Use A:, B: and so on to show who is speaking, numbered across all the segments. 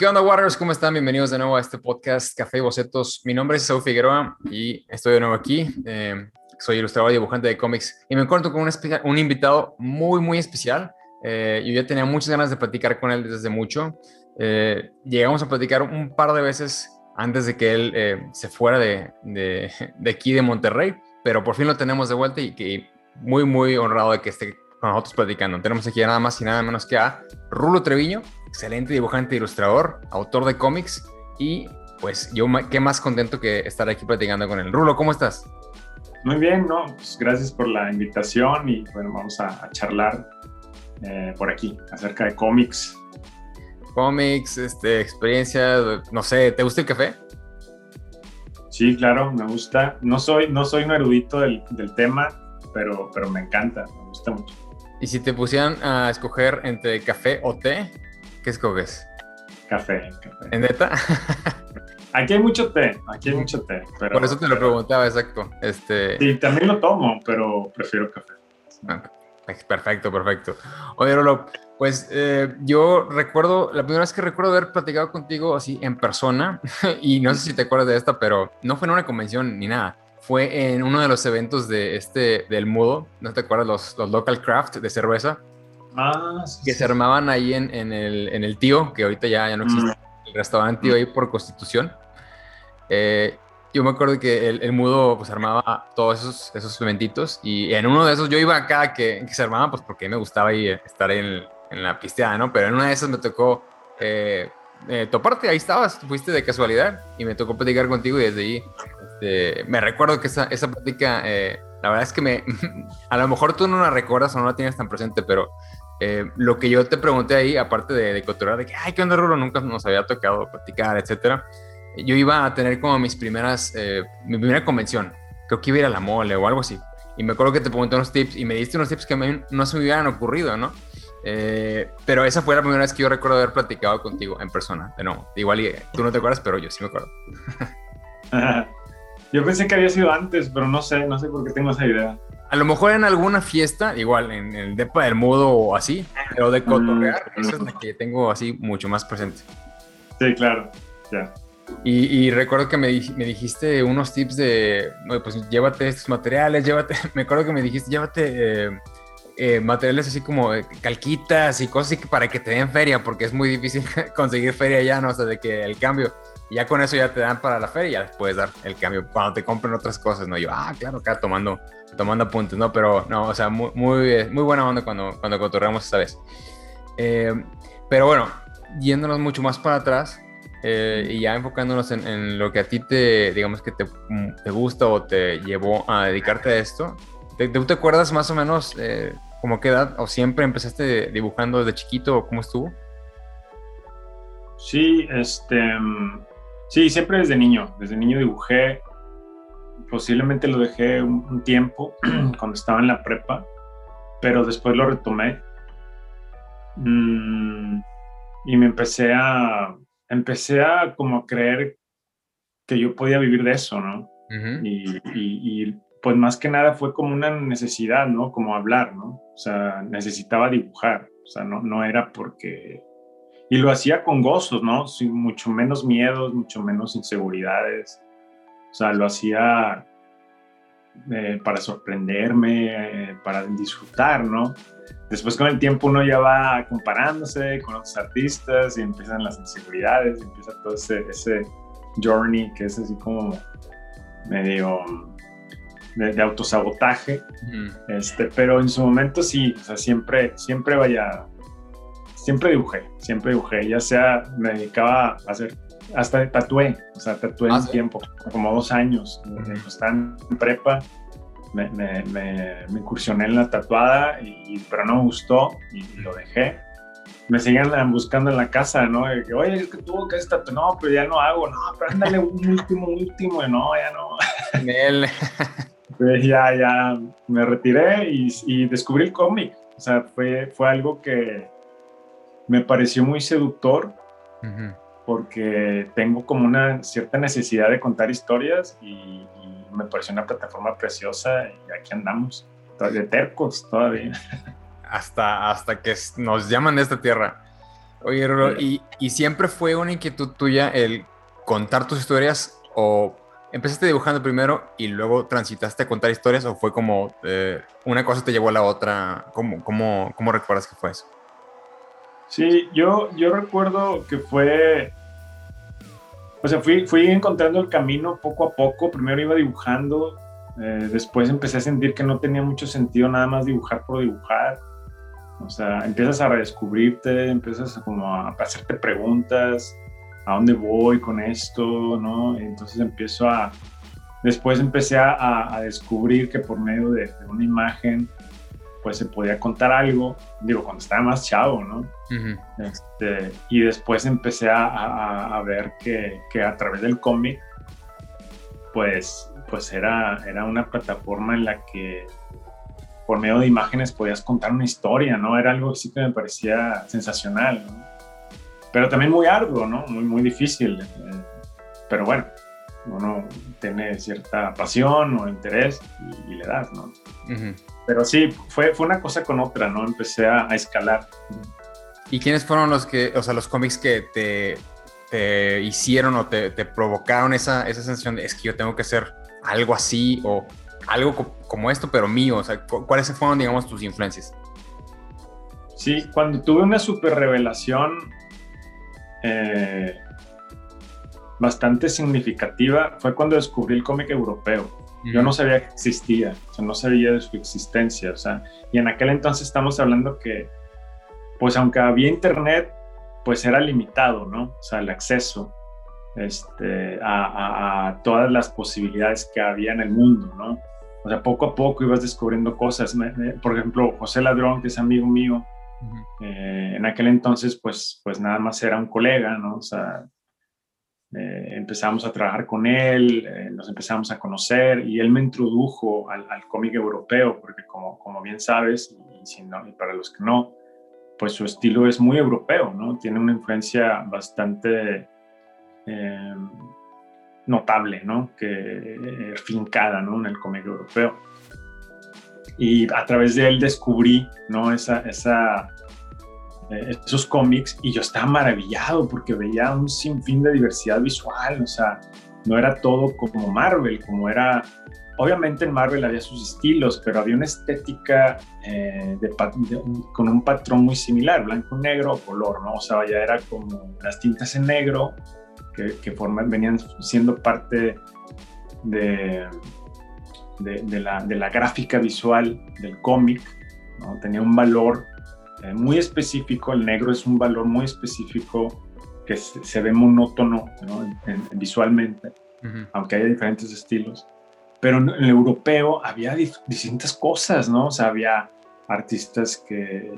A: ¿Qué onda, Warriors? ¿Cómo están? Bienvenidos de nuevo a este podcast Café y Bocetos. Mi nombre es Saúl Figueroa y estoy de nuevo aquí. Eh, soy ilustrador y dibujante de cómics y me encuentro con un, un invitado muy, muy especial. Eh, yo ya tenía muchas ganas de platicar con él desde mucho. Eh, llegamos a platicar un par de veces antes de que él eh, se fuera de, de, de, aquí de Monterrey, pero por fin lo tenemos de vuelta y que muy, muy honrado de que esté con nosotros platicando. Tenemos aquí nada más y nada menos que a Rulo Treviño, excelente dibujante ilustrador, autor de cómics y pues yo qué más contento que estar aquí platicando con él. Rulo, ¿cómo estás?
B: Muy bien, no, pues gracias por la invitación y bueno, vamos a, a charlar eh, por aquí acerca de cómics.
A: Cómics, este, experiencia, no sé, ¿te gusta el café?
B: Sí, claro, me gusta. No soy, no soy un erudito del, del tema, pero, pero me encanta, me gusta mucho.
A: Y si te pusieran a escoger entre café o té, ¿qué escoges?
B: Café, café.
A: ¿En neta?
B: Aquí hay mucho té, aquí hay mucho té. Pero,
A: Por eso te lo
B: pero,
A: preguntaba, exacto. Este...
B: Sí, también lo tomo, pero prefiero café.
A: Perfecto, perfecto. Oye, Rolo, pues eh, yo recuerdo, la primera vez que recuerdo haber platicado contigo así en persona, y no sé si te acuerdas de esta, pero no fue en una convención ni nada. Fue en uno de los eventos de este, del Mudo, ¿no te acuerdas? Los, los Local Craft de cerveza.
B: Ah, sí,
A: que
B: sí.
A: se armaban ahí en, en, el, en el Tío, que ahorita ya, ya no existe,
B: Mm.
A: el restaurante Tío ahí por Constitución. Eh, yo me acuerdo que el, el, Mudo pues armaba todos esos, esos eventitos y en uno de esos yo iba a cada que, que se armaba pues porque me gustaba ahí estar ahí en, en, la pisteada, ¿no? Pero en una de esas me tocó eh, eh, toparte, ahí estabas, fuiste de casualidad y me tocó platicar contigo y desde ahí este, me recuerdo que esa, esa plática, eh, la verdad es que me, a lo mejor tú no la recuerdas o no la tienes tan presente, pero eh, lo que yo te pregunté ahí, aparte de, de de que, ay, ¿qué onda, Rulo? Nunca nos había tocado platicar, etcétera. Yo iba a tener como mis primeras, eh, mi primera convención. Creo que iba a ir a la mole o algo así. Y me acuerdo que te pregunté unos tips y me diste unos tips que mí no se me hubieran ocurrido, ¿no? Eh, pero esa fue la primera vez que yo recuerdo haber platicado contigo en persona. Nuevo, igual y, tú no te acuerdas, pero yo sí me acuerdo.
B: yo pensé que había sido antes, pero no sé, no sé por qué tengo esa idea.
A: A lo mejor en alguna fiesta, igual en el Depa del Mudo o así, pero de cotorrear, esa es la que tengo así mucho más presente.
B: Sí, claro, ya.
A: Y, y, recuerdo que me, me, dijiste unos tips de, pues llévate estos materiales, llévate, me acuerdo que me dijiste, llévate eh, eh, materiales así como calquitas y cosas así para que te den feria, porque es muy difícil conseguir feria ya, ¿no? O sea, de que el cambio, ya con eso ya te dan para la feria y ya puedes dar el cambio cuando te compren otras cosas, ¿no? Yo, ah, claro, acá tomando, tomando apuntes, ¿no? Pero no, o sea, muy, muy, muy buena onda cuando, cuando cotorreamos esta vez. Eh, pero bueno, yéndonos mucho más para atrás, eh, y ya enfocándonos en, lo que a ti te, digamos que te, te, gusta o te llevó a dedicarte a esto, ¿te, te, acuerdas más o menos eh, como qué edad o siempre empezaste dibujando desde chiquito o cómo estuvo?
B: Sí, este, sí, siempre desde niño, desde niño dibujé, posiblemente lo dejé un, un tiempo cuando estaba en la prepa, pero después lo retomé mm, y me empecé a empecé a como creer que yo podía vivir de eso, ¿no? Uh -huh. y, y, y, pues más que nada fue como una necesidad, ¿no? Como hablar, ¿no? O sea, necesitaba dibujar, o sea, no, no era porque... Y lo hacía con gozos, ¿no? Sin mucho menos miedos, mucho menos inseguridades. O sea, lo hacía eh, para sorprenderme, eh, para disfrutar, ¿no? Después con el tiempo uno ya va comparándose con otros artistas y empiezan las inseguridades, empieza todo ese, ese journey que es así como medio de, de autosabotaje, mm. este, pero en su momento sí, o sea, siempre, siempre vaya, siempre dibujé, siempre dibujé, ya sea me dedicaba a hacer, hasta tatué, o sea, tatué ah, un ¿sí? tiempo, como dos años, cuando estaba en prepa, me, me, me, me, incursioné en la tatuada, y, pero no me gustó y, y lo dejé. Me seguían buscando en la casa, ¿no? Que, Oye, es que tuvo que estar, no, pero ya no hago, no, pero ándale un último, último, no, ya no.
A: Él.
B: pues ya, ya me retiré y, y descubrí el cómic. O sea, fue, fue algo que me pareció muy seductor. Uh -huh. Porque tengo como una cierta necesidad de contar historias y, me pareció una plataforma preciosa y aquí andamos, de tercos todavía.
A: Hasta, hasta que nos llaman de esta tierra. Oye, Rolo, ¿y, ¿y siempre fue una inquietud tuya el contar tus historias o empezaste dibujando primero y luego transitaste a contar historias o fue como eh, una cosa te llevó a la otra? ¿Cómo, cómo, cómo recuerdas que fue eso?
B: Sí, yo, yo recuerdo que fue, o sea, fui, fui encontrando el camino poco a poco. Primero iba dibujando, eh, después empecé a sentir que no tenía mucho sentido nada más dibujar por dibujar. O sea, empiezas a redescubrirte, empiezas a como a hacerte preguntas, a dónde voy con esto, ¿no? Entonces empiezo a, después empecé a, a descubrir que por medio de, de, una imagen, pues se podía contar algo, digo, cuando estaba más chavo, ¿no? este, y después empecé a, a ver que, que, a través del cómic, pues, pues era, era una plataforma en la que por medio de imágenes podías contar una historia, ¿no? Era algo así que me parecía sensacional, ¿no? Pero también muy arduo, ¿no? Muy, muy difícil. Eh, pero bueno, uno tiene cierta pasión o interés y, le das, ¿no? Pero sí, fue, fue una cosa con otra, ¿no? Empecé a, a, escalar.
A: ¿Y quiénes fueron los que, o sea, los cómics que te, te hicieron o te, te, provocaron esa, esa sensación de es que yo tengo que hacer algo así o algo co como esto, pero mío? O sea, ¿cuáles fueron, digamos, tus influencias?
B: Sí, cuando tuve una super revelación eh, bastante significativa fue cuando descubrí el cómic europeo. Yo no sabía que existía, o sea, no sabía de su existencia, o sea, y en aquel entonces estamos hablando que, pues aunque había internet, pues era limitado, ¿no? O sea, el acceso este, a, a, todas las posibilidades que había en el mundo, ¿no? O sea, poco a poco ibas descubriendo cosas. Por ejemplo, José Ladrón, que es amigo mío, eh, en aquel entonces, pues, pues nada más era un colega, ¿no? O sea, eh, empezamos a trabajar con él, eh, nos empezamos a conocer y él me introdujo al, al cómic europeo, porque como, como bien sabes, y, si no, y para los que no, pues su estilo es muy europeo, ¿no? Tiene una influencia bastante notable, ¿no? Que fincada, ¿no? En el cómic europeo y a través de él descubrí, ¿no? Esa, esa, eh, esos cómics y yo estaba maravillado porque veía un sinfín de diversidad visual, o sea, no era todo como Marvel, como era, obviamente en Marvel había sus estilos, pero había una estética eh, de, con un patrón muy similar, blanco, negro, color, ¿no? O sea, ya era como las tintas en negro que, que forman, venían siendo parte de de, la, de, la, gráfica visual del cómic, ¿no? tenía un valor eh, muy específico, el negro es un valor muy específico que se, se ve monótono ¿no? en, en, visualmente, uh -huh. aunque haya diferentes estilos. Pero en el europeo había distintas cosas, ¿no? O sea, había artistas que,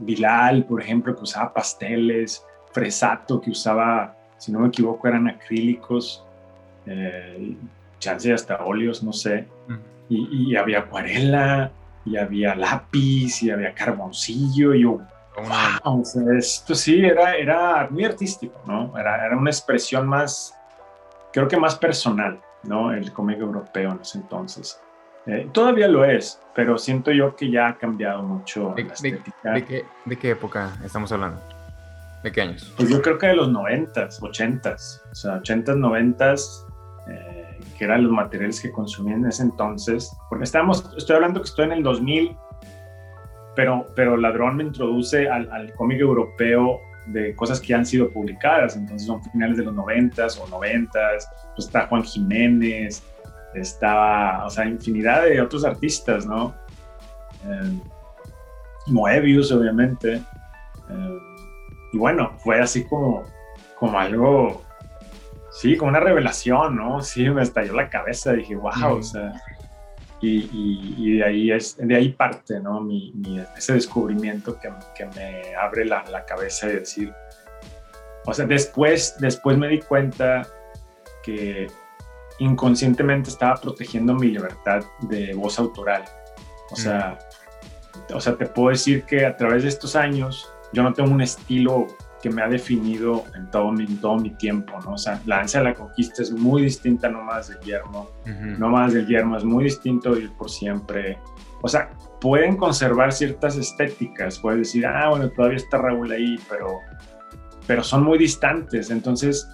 B: Bilal, por ejemplo, que usaba pasteles, Fresato, que usaba, si no me equivoco, eran acrílicos, eh, chance hasta óleos, no sé. Uh -huh. y, y, había acuarela, y había lápiz, y había carboncillo, y yo, wow, o sea, esto sí, era, era muy artístico, ¿no? Era, era una expresión más, creo que más personal, ¿no? El cómic europeo en ese entonces. Eh, todavía lo es, pero siento yo que ya ha cambiado mucho
A: ¿De,
B: la estética.
A: De, de, qué, ¿De, qué, época estamos hablando? ¿De qué años?
B: Pues yo creo que de los 90s, 80s, o sea, 80s, 90s, eh, que eran los materiales que consumían en ese entonces, porque estamos, estoy hablando que estoy en el 2000, pero, pero Ladrón me introduce al, al cómic europeo de cosas que han sido publicadas, entonces son finales de los 90s o 90s, pues está Juan Jiménez, estaba, o sea, infinidad de otros artistas, ¿no? Eh, Moebius, obviamente. Eh, y bueno, fue así como, como algo Sí, como una revelación, ¿no? Sí, me estalló la cabeza, dije, wow, mm. o sea, y, y, y, de, ahí es, de ahí parte, ¿no? Mi, mi ese descubrimiento que, que me abre la, la, cabeza de decir, o sea, después, después me di cuenta que inconscientemente estaba protegiendo mi libertad de voz autoral. O sea, mm. o sea, te puedo decir que a través de estos años yo no tengo un estilo que me ha definido en todo mi, en todo mi tiempo, ¿no? O sea, la ansia de la conquista es muy distinta no más del yermo, uh -huh. no más del yermo, es muy distinto ir por siempre. O sea, pueden conservar ciertas estéticas, puedes decir, ah, bueno, todavía está Raúl ahí, pero, pero son muy distantes, entonces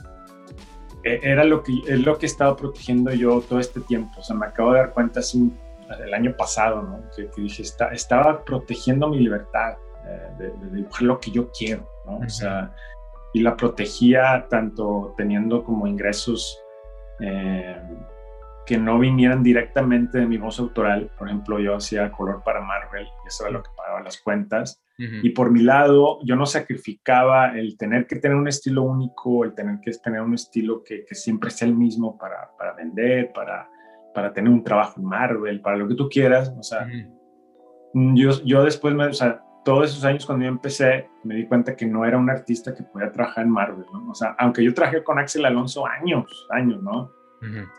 B: e, era lo que, es lo que he estado protegiendo yo todo este tiempo, o sea, me acabo de dar cuenta hace el año pasado, ¿no? Que, dije, está, estaba protegiendo mi libertad eh, de, dibujar lo que yo quiero, ¿no? O sea, y la protegía tanto teniendo como ingresos eh, que no vinieran directamente de mi voz autoral. Por ejemplo, yo hacía color para Marvel y eso era lo que pagaba las cuentas. Y por mi lado, yo no sacrificaba el tener que tener un estilo único, el tener que tener un estilo que, que siempre sea el mismo para, para, vender, para, para tener un trabajo en Marvel, para lo que tú quieras. O sea, yo, yo después, me, o sea, todos esos años cuando yo empecé, me di cuenta que no era un artista que podía trabajar en Marvel, ¿no? O sea, aunque yo trabajé con Axel Alonso años, años, ¿no?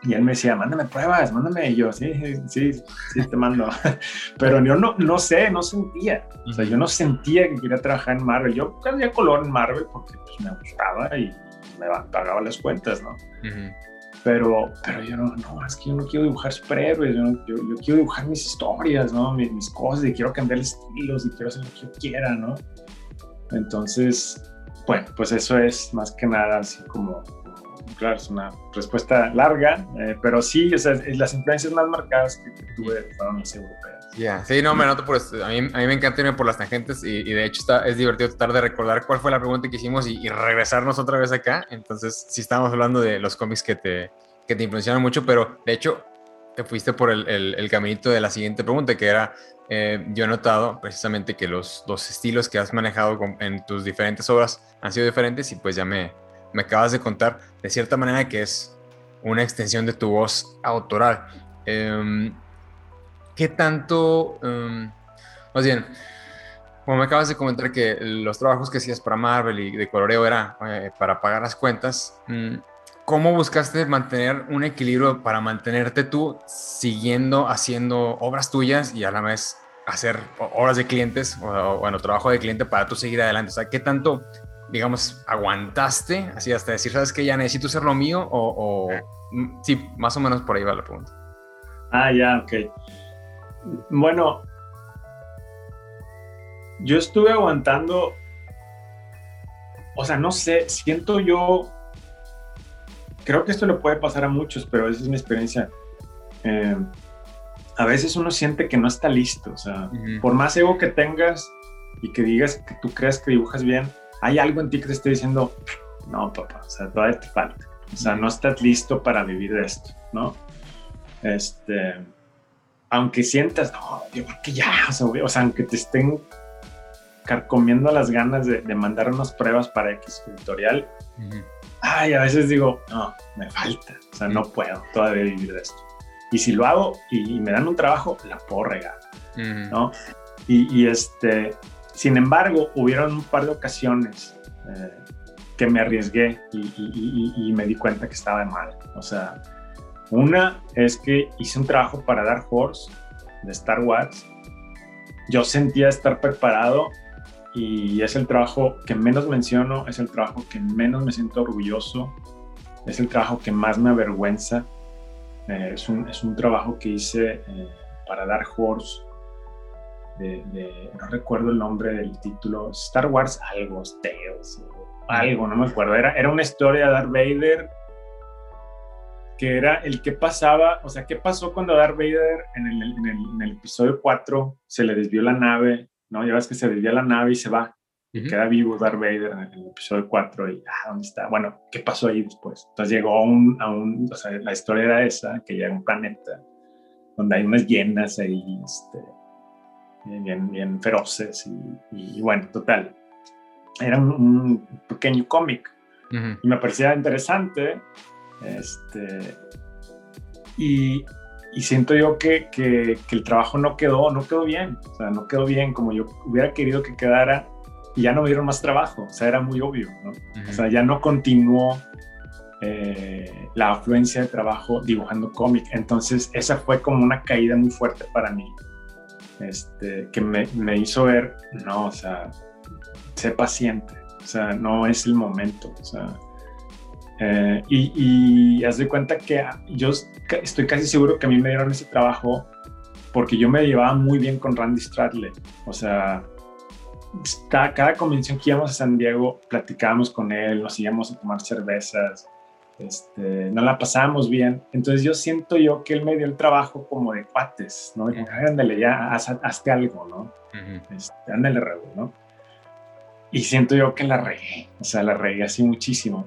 B: Y él me decía, mándame pruebas, mándame. Y yo, sí, sí, sí, te mando. Pero yo no, no sé, no sentía. O sea, yo no sentía que quería trabajar en Marvel. Yo hacía color en Marvel porque pues, me gustaba y me pagaba las cuentas, ¿no? Pero, pero yo no, no, es que yo no quiero dibujar superhéroes, yo, yo, yo, quiero dibujar mis historias, ¿no? Mis, mis, cosas y quiero cambiar estilos y quiero hacer lo que yo quiera, ¿no? Entonces, bueno, pues eso es más que nada así como, claro, es una respuesta larga, eh, pero sí, o sea, las influencias más marcadas que, tuve fueron las europeas.
A: Ya, sí, no, me noto por esto. A mí, a mí me encanta irme por las tangentes y, de hecho está, es divertido tratar de recordar cuál fue la pregunta que hicimos y, regresarnos otra vez acá. Entonces, sí estábamos hablando de los cómics que te, que te influenciaron mucho, pero de hecho te fuiste por el, el, caminito de la siguiente pregunta, que era, eh, yo he notado precisamente que los, dos estilos que has manejado en tus diferentes obras han sido diferentes y pues ya me, me acabas de contar de cierta manera que es una extensión de tu voz autoral. Eh, ¿qué tanto, um, más bien, como me acabas de comentar que los trabajos que hacías para Marvel y de coloreo era eh, para pagar las cuentas, mm, ¿cómo buscaste mantener un equilibrio para mantenerte tú siguiendo haciendo obras tuyas y a la vez hacer obras de clientes o, bueno, trabajo de cliente para tú seguir adelante? O sea, ¿qué tanto, digamos, aguantaste así hasta decir, sabes que ya necesito ser lo mío o, o mm, sí, más o menos por ahí va la pregunta?
B: Ah, ya, ok. Bueno, yo estuve aguantando, o sea, no sé, siento yo, creo que esto le puede pasar a muchos, pero esa es mi experiencia. Eh, a veces uno siente que no está listo, o sea, por más ego que tengas y que digas que tú creas que dibujas bien, hay algo en ti que te esté diciendo, no, papá, o sea, todavía te falta, o sea, no estás listo para vivir de esto, ¿no? Este aunque sientas, no, yo creo que ya, o sea, aunque te estén carcomiendo las ganas de, mandar unas pruebas para X tutorial, ay, a veces digo, no, me falta, o sea, no puedo todavía vivir de esto. Y si lo hago y, me dan un trabajo, la puedo regar, ¿no? Y, este, sin embargo, hubieron un par de ocasiones eh, que me arriesgué y, y, me di cuenta que estaba mal, o sea, una es que hice un trabajo para Dark Horse de Star Wars. Yo sentía estar preparado y es el trabajo que menos menciono, es el trabajo que menos me siento orgulloso, es el trabajo que más me avergüenza. Eh, es, un, es, un, trabajo que hice eh, para Dark Horse. De, no recuerdo el nombre del título, Star Wars algo, Tales, algo, no me acuerdo. Era, era una historia de Darth Vader que era el que pasaba, o sea, qué pasó cuando Darth Vader en el, en el, episodio 4 se le desvió la nave, ¿no? Ya ves que se desvía la nave y se va, y queda vivo Darth Vader en el episodio 4 y, ah, ¿dónde está? Bueno, ¿qué pasó ahí después? Entonces llegó a un, a un o sea, la historia era esa, que llega a un planeta donde hay unas llenas ahí, este, bien, bien feroces y, bueno, total. Era un, pequeño cómic y me parecía interesante este, y, siento yo que, el trabajo no quedó, no quedó bien, o sea, no quedó bien como yo hubiera querido que quedara y ya no me dieron más trabajo, o sea, era muy obvio, ¿no? O sea, ya no continuó eh, la afluencia de trabajo dibujando cómic, entonces esa fue como una caída muy fuerte para mí, este, que me, me hizo ver, no, o sea, sé paciente, o sea, no es el momento, o sea, eh, y, haz de cuenta que yo estoy casi seguro que a mí me dieron ese trabajo porque yo me llevaba muy bien con Randy Stradley. O sea, cada convención que íbamos a San Diego, platicábamos con él, nos íbamos a tomar cervezas, este, no la pasábamos bien. Entonces yo siento yo que él me dio el trabajo como de cuates, ¿no? De, ándale, ya, haz, hazte algo, ¿no? Este, ándale, Raúl, ¿no? Y siento yo que la regué, o sea, la regué así muchísimo.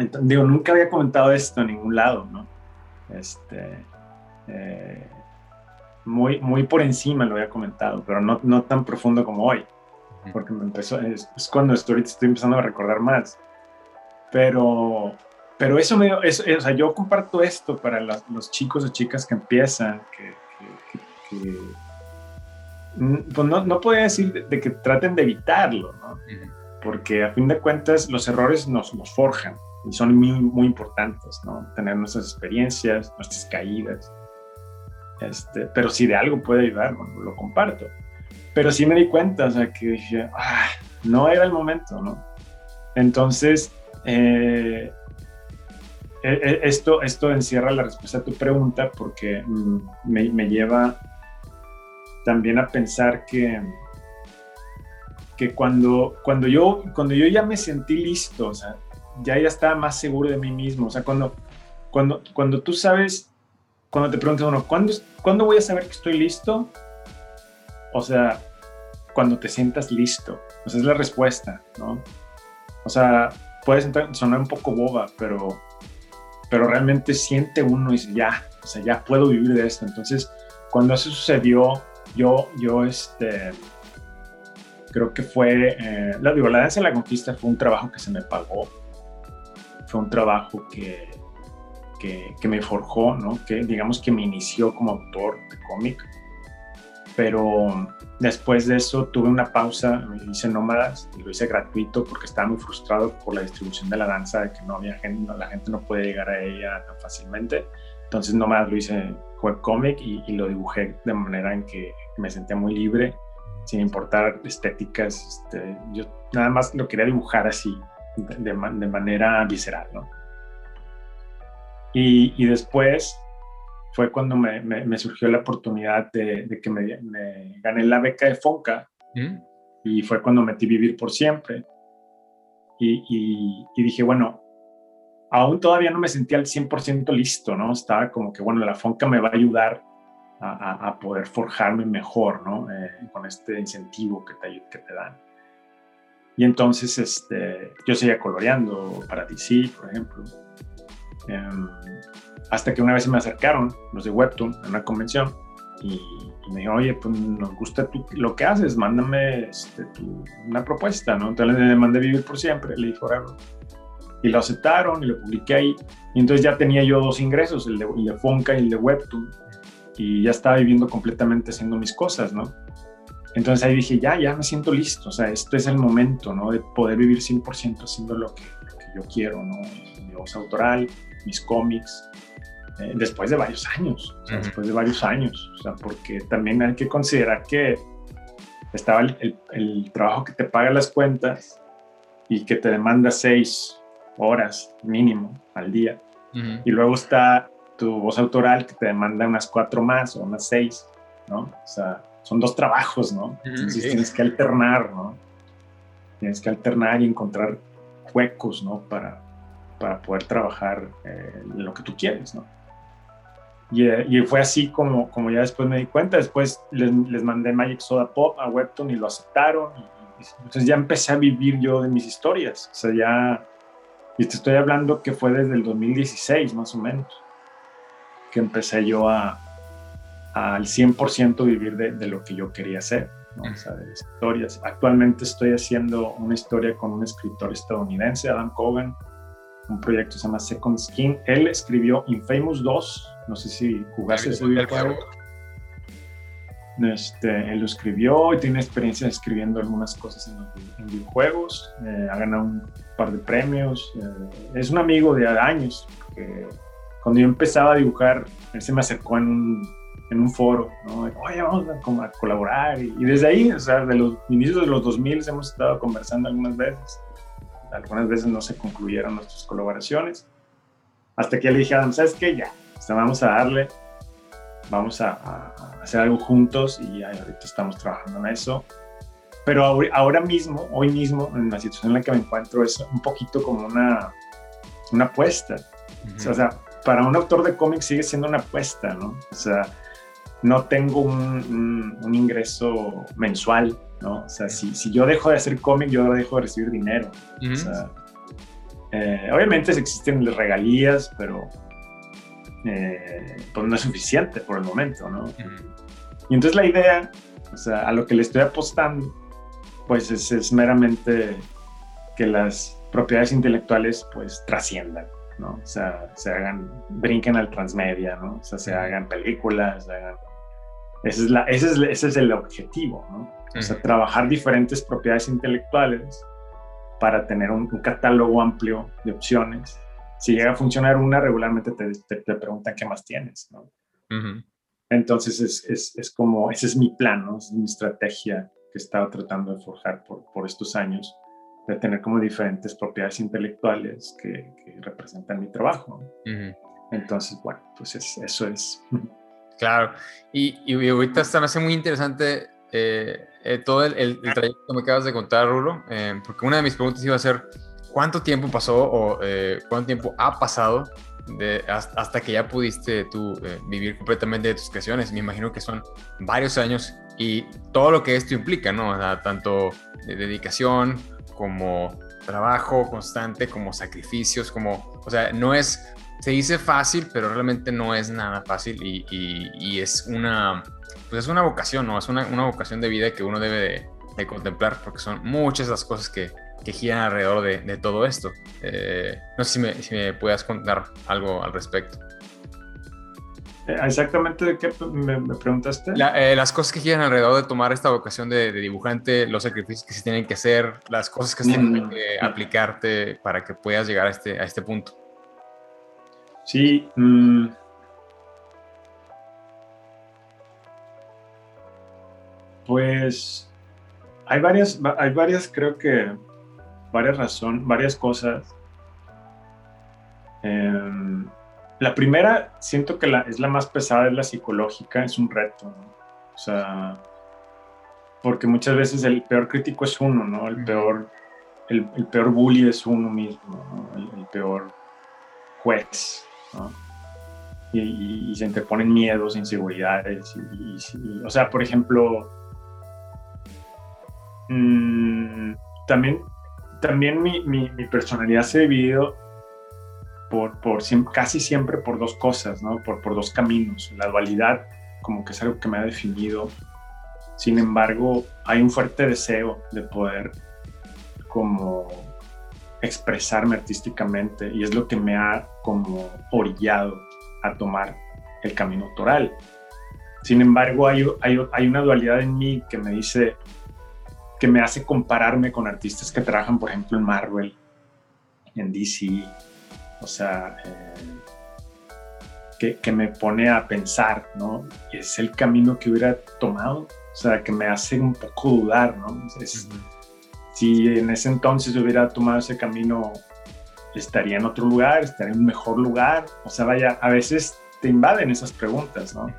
B: Entonces, digo, nunca había comentado esto en ningún lado, ¿no? Este, eh, muy, muy por encima lo había comentado, pero no, no tan profundo como hoy, porque me empezó, es, cuando estoy, estoy empezando a recordar más. Pero, pero eso me, eso, o sea, yo comparto esto para los chicos o chicas que empiezan, que, que, pues no, no podría decir de, que traten de evitarlo, ¿no? Porque a fin de cuentas los errores nos, nos forjan y son muy, muy importantes, ¿no? Tener nuestras experiencias, nuestras caídas. Este, pero si de algo puede ayudar, bueno, lo comparto. Pero sí me di cuenta, o sea, que dije, ah, no era el momento, ¿no? Entonces, eh, e, e, esto, esto encierra la respuesta a tu pregunta porque mm, me, me, lleva también a pensar que, que cuando, cuando, yo, cuando yo ya me sentí listo, o sea, ya, ya estaba más seguro de mí mismo, o sea, cuando, cuando, cuando tú sabes cuando te preguntas uno, ¿cuándo, ¿cuándo voy a saber que estoy listo? O sea, cuando te sientas listo. O sea, es la respuesta, ¿no? O sea, puede sonar un poco boba, pero, pero realmente siente uno y dice, ya, o sea, ya puedo vivir de esto. Entonces, cuando eso sucedió, yo, yo, este, creo que fue, eh, la, digo, la danza de la conquista fue un trabajo que se me pagó. Fue un trabajo que, que, me forjó, ¿no? que digamos que me inició como autor de cómic. Pero después de eso tuve una pausa, hice Nómadas y lo hice gratuito porque estaba muy frustrado por la distribución de la danza, de que no había gente, la gente no puede llegar a ella tan fácilmente. Entonces Nómadas lo hice webcomic y, y lo dibujé de manera en que me sentía muy libre, sin importar estéticas. Este, yo nada más lo quería dibujar así, de, de manera visceral, ¿no? Y, después fue cuando me, me, surgió la oportunidad de, que me, gané la beca de Fonca mm. y fue cuando metí Vivir por Siempre. Y, y, dije, bueno, aún todavía no me sentía al 100% listo, ¿no? Estaba como que, bueno, la Fonca me va a ayudar a, a, poder forjarme mejor, ¿no? Eh, con este incentivo que te, que te dan. Y entonces este, yo seguía coloreando para DC, por ejemplo. Em, hasta que una vez me acercaron los de Webtoon en una convención y, me dijeron, oye, pues nos gusta lo que haces, mándame este, una propuesta, ¿no? Entonces le mandé Vivir por Siempre, le dije, y lo aceptaron y lo publiqué ahí. Y entonces ya tenía yo dos ingresos, el de, el de Fonca y el de Webtoon, y ya estaba viviendo completamente haciendo mis cosas, ¿no? Entonces ahí dije, ya, ya me siento listo, o sea, esto es el momento, ¿no? De poder vivir 100% haciendo lo que, lo que yo quiero, ¿no? Mi voz autoral, mis cómics, eh, después de varios años, después de varios años, o sea, porque también hay que considerar que estaba el, el, trabajo que te paga las cuentas y que te demanda seis horas mínimo al día, y luego está tu voz autoral que te demanda unas cuatro más o unas seis, ¿no? O sea, son dos trabajos, ¿no? Entonces tienes que alternar, ¿no? Tienes que alternar y encontrar huecos, ¿no? Para, para poder trabajar eh, lo que tú quieres, ¿no? Y, eh, y, fue así como, como ya después me di cuenta. Después les, les mandé Magic Soda Pop a Webtoon y lo aceptaron. Y, entonces ya empecé a vivir yo de mis historias. O sea, ya. Y te estoy hablando que fue desde el 2016, más o menos, que empecé yo a al 100% vivir de, de, lo que yo quería hacer. ¿no? O sea, de historias. Actualmente estoy haciendo una historia con un escritor estadounidense, Adam Cogan, un proyecto que se llama Second Skin. Él escribió Infamous 2, no sé si jugaste ese videojuego. Este, él lo escribió y tiene experiencia escribiendo algunas cosas en, videojuegos. Eh, ha ganado un par de premios. Eh, es un amigo de años. cuando yo empezaba a dibujar, él se me acercó en un, en un foro. ¿no? Oye, vamos a, colaborar. Y, y, desde ahí, o sea, de los inicios de los 2000 hemos estado conversando algunas veces algunas veces no se concluyeron nuestras colaboraciones. Hasta que ya le dije a Adam, ¿sabes qué? Ya, vamos a darle, vamos a, hacer algo juntos y ahorita estamos trabajando en eso. pero ahora mismo, hoy mismo, en la situación en la que me encuentro, es un poquito como una, una apuesta. O sea, para un autor de cómics sigue siendo una apuesta, ¿no? O sea, no tengo un, un, ingreso mensual, ¿no? O sea, si, si, yo dejo de hacer cómic, yo dejo de recibir dinero. O sea, eh, obviamente existen regalías, pero eh, pues no es suficiente por el momento, ¿no? Y entonces la idea, o sea, a lo que le estoy apostando, pues es, es meramente que las propiedades intelectuales pues trasciendan, ¿no? O sea, se hagan, brinquen al transmedia, ¿no? O sea, se hagan películas, se hagan... Ese es, la, ese es, ese es el objetivo, ¿no? O sea, trabajar diferentes propiedades intelectuales para tener un, catálogo amplio de opciones. Si llega a funcionar una, regularmente te, te, preguntan qué más tienes, ¿no? Entonces es, es, es, como, ese es mi plan, ¿no? Es mi estrategia que he estado tratando de forjar por, por estos años, de tener como diferentes propiedades intelectuales que, que representan mi trabajo. Entonces, bueno, pues eso es.
A: Claro, y, y ahorita está, me hace muy interesante eh, eh, todo el, el, trayecto que me acabas de contar, Rulo, eh, porque una de mis preguntas iba a ser, ¿cuánto tiempo pasó o cuánto tiempo ha pasado de, hasta, que ya pudiste tú vivir completamente de tus creaciones? Me imagino que son varios años y todo lo que esto implica, ¿no? tanto de dedicación como trabajo constante, como sacrificios, como, o sea, no es, se dice fácil, pero realmente no es nada fácil y, y es una pues es una vocación, ¿no? Es una, una vocación de vida que uno debe de, contemplar porque son muchas las cosas que, que giran alrededor de, de todo esto. Eh, no sé si me, si me puedas contar algo al respecto.
B: Eh, ¿Exactamente de qué me, preguntaste?
A: Eh, las cosas que giran alrededor de tomar esta vocación de, dibujante, los sacrificios que se tienen que hacer, las cosas que se tienen mm. que aplicarte para que puedas llegar a este, a este punto.
B: Sí, mmm, Pues hay varias, hay varias, creo que varias razones, varias cosas. Em, la primera, siento que la, es la más pesada, es la psicológica, es un reto. O sea, porque muchas veces el peor crítico es uno, ¿no? El peor, el, peor bully es uno mismo, el, peor juez, ¿no? Y, se interponen miedos, inseguridades. Y, o sea, por ejemplo, Mm, también también mi, mi, personalidad se ha dividido por, por casi siempre por dos cosas, ¿no? Por, por dos caminos. La dualidad como que es algo que me ha definido. Sin embargo, hay un fuerte deseo de poder como expresarme artísticamente y es lo que me ha como orillado a tomar el camino autoral. Sin embargo, hay, hay, hay una dualidad en mí que me dice, que me hace compararme con artistas que trabajan, por ejemplo, en Marvel, en DC, o sea, eh, que, me pone a pensar, ¿no? Es el camino que hubiera tomado, o sea, que me hace un poco dudar, ¿no? Si en ese entonces hubiera tomado ese camino, estaría en otro lugar, estaría en un mejor lugar, o sea, vaya, a veces te invaden esas preguntas, ¿no?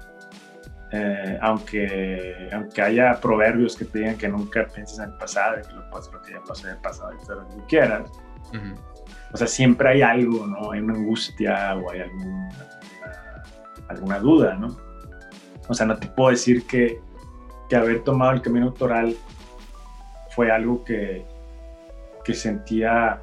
B: Eh, aunque, aunque haya proverbios que te digan que nunca pienses en el pasado, que lo, lo que ya pasó en el pasado y todo lo que quieras. O sea, siempre hay algo, ¿no? Hay una angustia o hay alguna, alguna duda, ¿no? O sea, no te puedo decir que, que haber tomado el camino autoral fue algo que, que sentía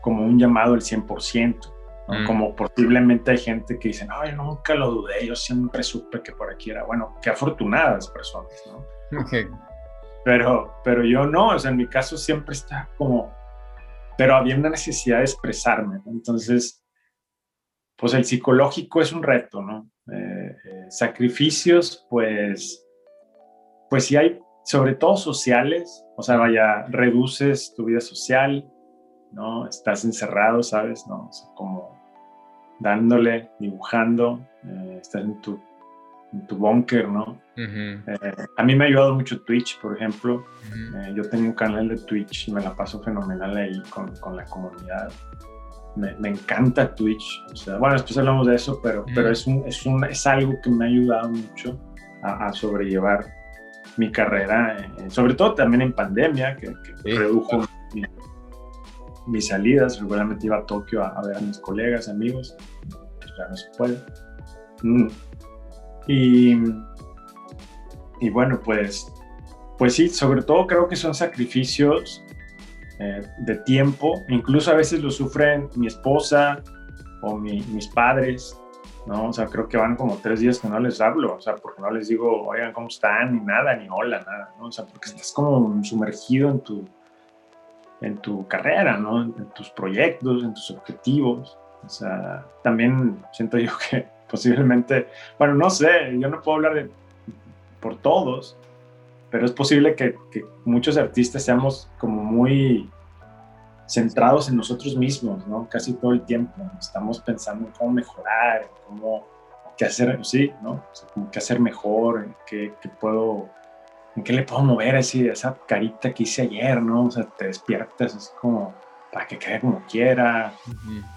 B: como un llamado al 100%. Mm. Como posiblemente hay gente que dice, no, yo nunca lo dudé, yo siempre supe que por aquí era. Bueno, qué afortunadas personas, ¿no? Pero, pero yo no, o sea, en mi caso siempre está como, pero había una necesidad de expresarme, Entonces, pues el psicológico es un reto, ¿no? Eh, eh, sacrificios, pues, pues sí hay, sobre todo sociales, o sea, vaya, reduces tu vida social, ¿no? Estás encerrado, ¿sabes? ¿No? como dándole, dibujando, eh, estás en tu, en tu búnker, ¿no? Eh, a mí me ha ayudado mucho Twitch, por ejemplo. Eh, yo tengo un canal de Twitch y me la paso fenomenal ahí con, con la comunidad. Me, me, encanta Twitch. O sea, bueno, después hablamos de eso, pero, pero es, un, es, un, es algo que me ha ayudado mucho a, a sobrellevar mi carrera, eh, sobre todo también en pandemia, que, redujo mis salidas. Regularmente iba a Tokio a, ver a mis colegas, amigos, pues ya no se puede. Mm. Y, y bueno, pues, pues sí, sobre todo creo que son sacrificios eh, de tiempo, incluso a veces lo sufren mi esposa o mis padres, ¿no? O sea, creo que van como tres días que no les hablo, o sea, porque no les digo, oigan, ¿cómo están? Ni nada, ni hola, nada, ¿no? O sea, porque estás como sumergido en tu, en tu carrera, ¿no? En, tus proyectos, en tus objetivos. O sea, también siento yo que posiblemente, bueno, no sé, yo no puedo hablar de, por todos, pero es posible que, que muchos artistas seamos como muy centrados en nosotros mismos, ¿no? Casi todo el tiempo. Estamos pensando en cómo mejorar, en cómo, qué hacer, sí, ¿no? O sea, como qué hacer mejor, en qué, puedo, en qué le puedo mover así, esa carita que hice ayer, ¿no? O sea, te despiertas, es como para que quede como quiera,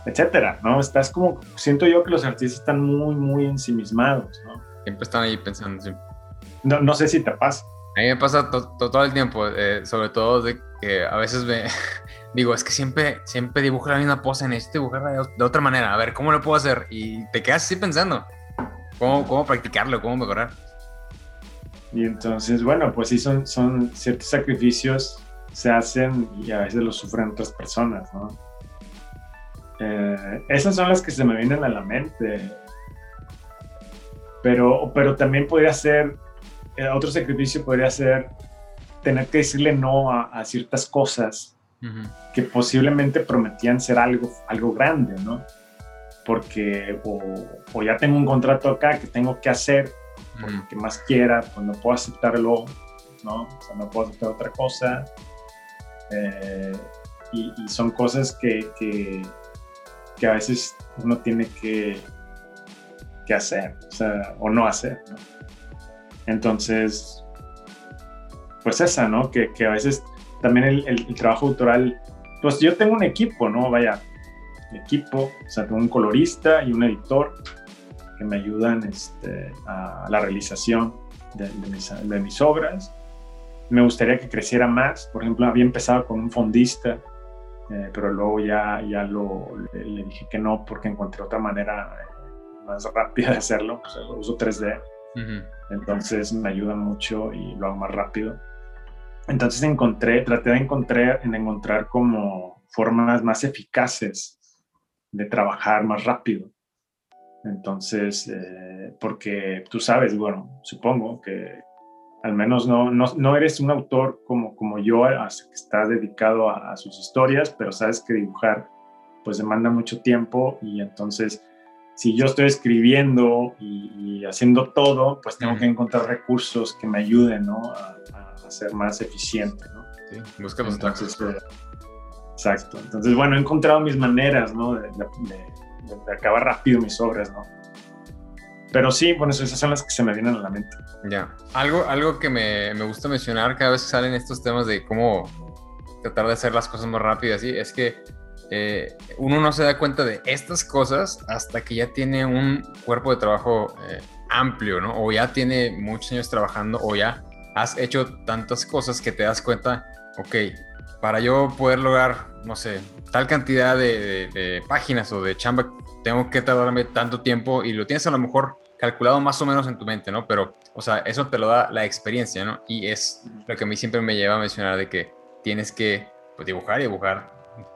B: etcétera, ¿no? Estás como, siento yo que los artistas están muy, muy ensimismados, ¿no?
A: Siempre están ahí pensando, sí.
B: No, no sé si te pasa.
A: A mí me pasa todo el tiempo, eh, sobre todo de que a veces me, digo, es que siempre, siempre dibujo la misma pose, necesito dibujarla de, otra manera, a ver, ¿cómo lo puedo hacer? Y te quedas así pensando, ¿cómo, cómo practicarlo, cómo mejorar?
B: Y entonces, bueno, pues sí, son, son ciertos sacrificios se hacen y a veces los sufren otras personas, ¿no? Eh, esas son las que se me vienen a la mente. Pero, pero también podría ser, eh, otro sacrificio podría ser tener que decirle no a ciertas cosas que posiblemente prometían ser algo, algo grande, ¿no? Porque o, ya tengo un contrato acá que tengo que hacer, por lo que más quiera, pues no puedo aceptarlo, ¿no? O sea, no puedo aceptar otra cosa. Eh, y, son cosas que, que, que, a veces uno tiene que, que hacer, o sea, o no hacer, ¿no? Entonces, pues esa, ¿no? Que, que a veces también el, trabajo autoral, pues yo tengo un equipo, ¿no? Vaya, equipo, o sea, tengo un colorista y un editor que me ayudan este, a la realización de, mis, obras. Me gustaría que creciera más, por ejemplo, había empezado con un fondista, eh, pero luego ya, ya lo, le, dije que no porque encontré otra manera eh, más rápida de hacerlo, pues uso 3D. Entonces me ayuda mucho y lo hago más rápido. Entonces encontré, traté de encontrar, en encontrar como formas más eficaces de trabajar más rápido. Entonces, eh, porque tú sabes, bueno, supongo que al menos no, no, eres un autor como, como yo, que está dedicado a, sus historias, pero sabes que dibujar pues demanda mucho tiempo y entonces si yo estoy escribiendo y, haciendo todo, pues tengo que encontrar recursos que me ayuden ¿no? a, ser más eficiente, ¿no?
A: Sí, busca los Entonces,
B: eh, Exacto. Entonces, bueno, he encontrado mis maneras, ¿no? De, acabar rápido mis obras, ¿no? Pero sí, bueno, esas son las que se me vienen a la mente.
A: Ya. Algo, algo que me, me gusta mencionar cada vez que salen estos temas de cómo tratar de hacer las cosas más rápidas, ¿sí? Es que eh, uno no se da cuenta de estas cosas hasta que ya tiene un cuerpo de trabajo eh, amplio, ¿no? O ya tiene muchos años trabajando o ya has hecho tantas cosas que te das cuenta, ok, para yo poder lograr, no sé, tal cantidad de, páginas o de chamba, tengo que tardarme tanto tiempo y lo tienes a lo mejor calculado más o menos en tu mente, ¿no? Pero, o sea, eso te lo da la experiencia, ¿no? Y es lo que a mí siempre me lleva a mencionar de que tienes que pues, dibujar y dibujar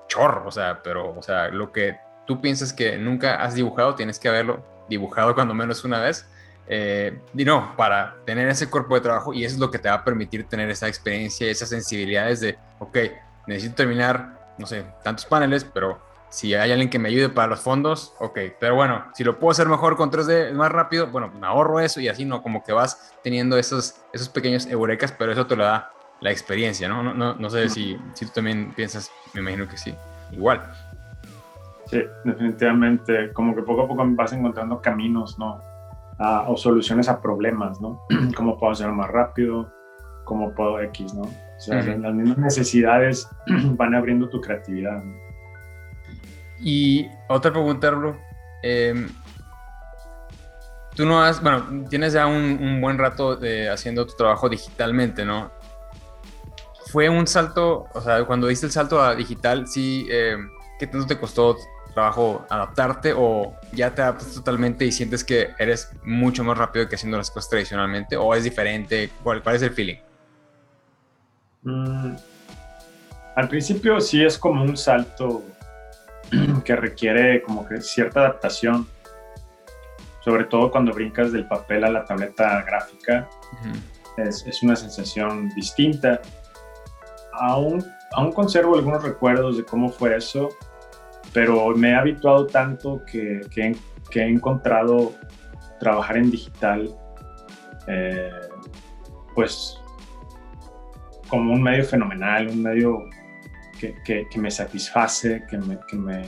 A: chorro, o sea, pero, o sea, lo que tú piensas que nunca has dibujado, tienes que haberlo dibujado cuando menos una vez eh, y no, para tener ese cuerpo de trabajo y eso es lo que te va a permitir tener esa experiencia, esas sensibilidades de, ok, necesito terminar, no sé, tantos paneles, pero si hay alguien que me ayude para los fondos, ok, pero bueno, si lo puedo hacer mejor con 3D más rápido, bueno, me ahorro eso y así, ¿no? Como que vas teniendo esos, esos pequeños eurekas, pero eso te lo da la experiencia, ¿no? No, no, no sé si, si tú también piensas, me imagino que sí, igual.
B: Sí, definitivamente, como que poco a poco vas encontrando caminos, ¿no? O soluciones a problemas, ¿no? ¿Cómo puedo hacerlo más rápido? ¿Cómo puedo X, ¿no? O sea, las mismas necesidades van abriendo tu creatividad.
A: Y otra pregunta, Arlo. Em, tú no has, bueno, tienes ya un, buen rato de haciendo tu trabajo digitalmente, ¿no? Fue un salto, o sea, cuando diste el salto a digital, sí, eh, ¿qué tanto te costó trabajo adaptarte o ya te adaptas totalmente y sientes que eres mucho más rápido que haciendo las cosas tradicionalmente o es diferente? ¿Cuál, cuál es el feeling?
B: Mm, al principio sí es como un salto que requiere como que cierta adaptación, sobre todo cuando brincas del papel a la tableta gráfica. es, es, una sensación distinta. Aún, aún conservo algunos recuerdos de cómo fue eso, pero me he habituado tanto que, que, he encontrado trabajar en digital, eh, pues como un medio fenomenal, un medio que, que me satisface, que me, que me,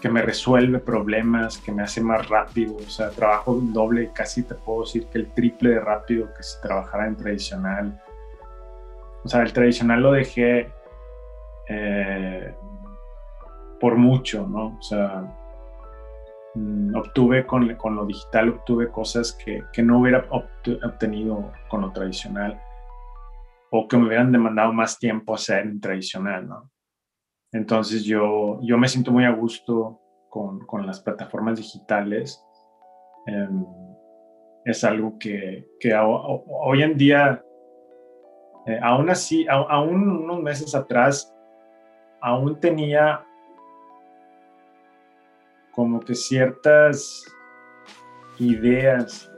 B: que me resuelve problemas, que me hace más rápido. O sea, trabajo doble, casi te puedo decir que el triple de rápido que si trabajara en tradicional. O sea, el tradicional lo dejé eh, por mucho, ¿no? O sea, mm, obtuve con, con, lo digital, obtuve cosas que, que no hubiera obtenido con lo tradicional o que me hubieran demandado más tiempo hacer en tradicional, ¿no? Entonces yo, yo me siento muy a gusto con, con las plataformas digitales. Em, es algo que, que hoy en día, eh, aún así, aún unos meses atrás, aún tenía como que ciertas ideas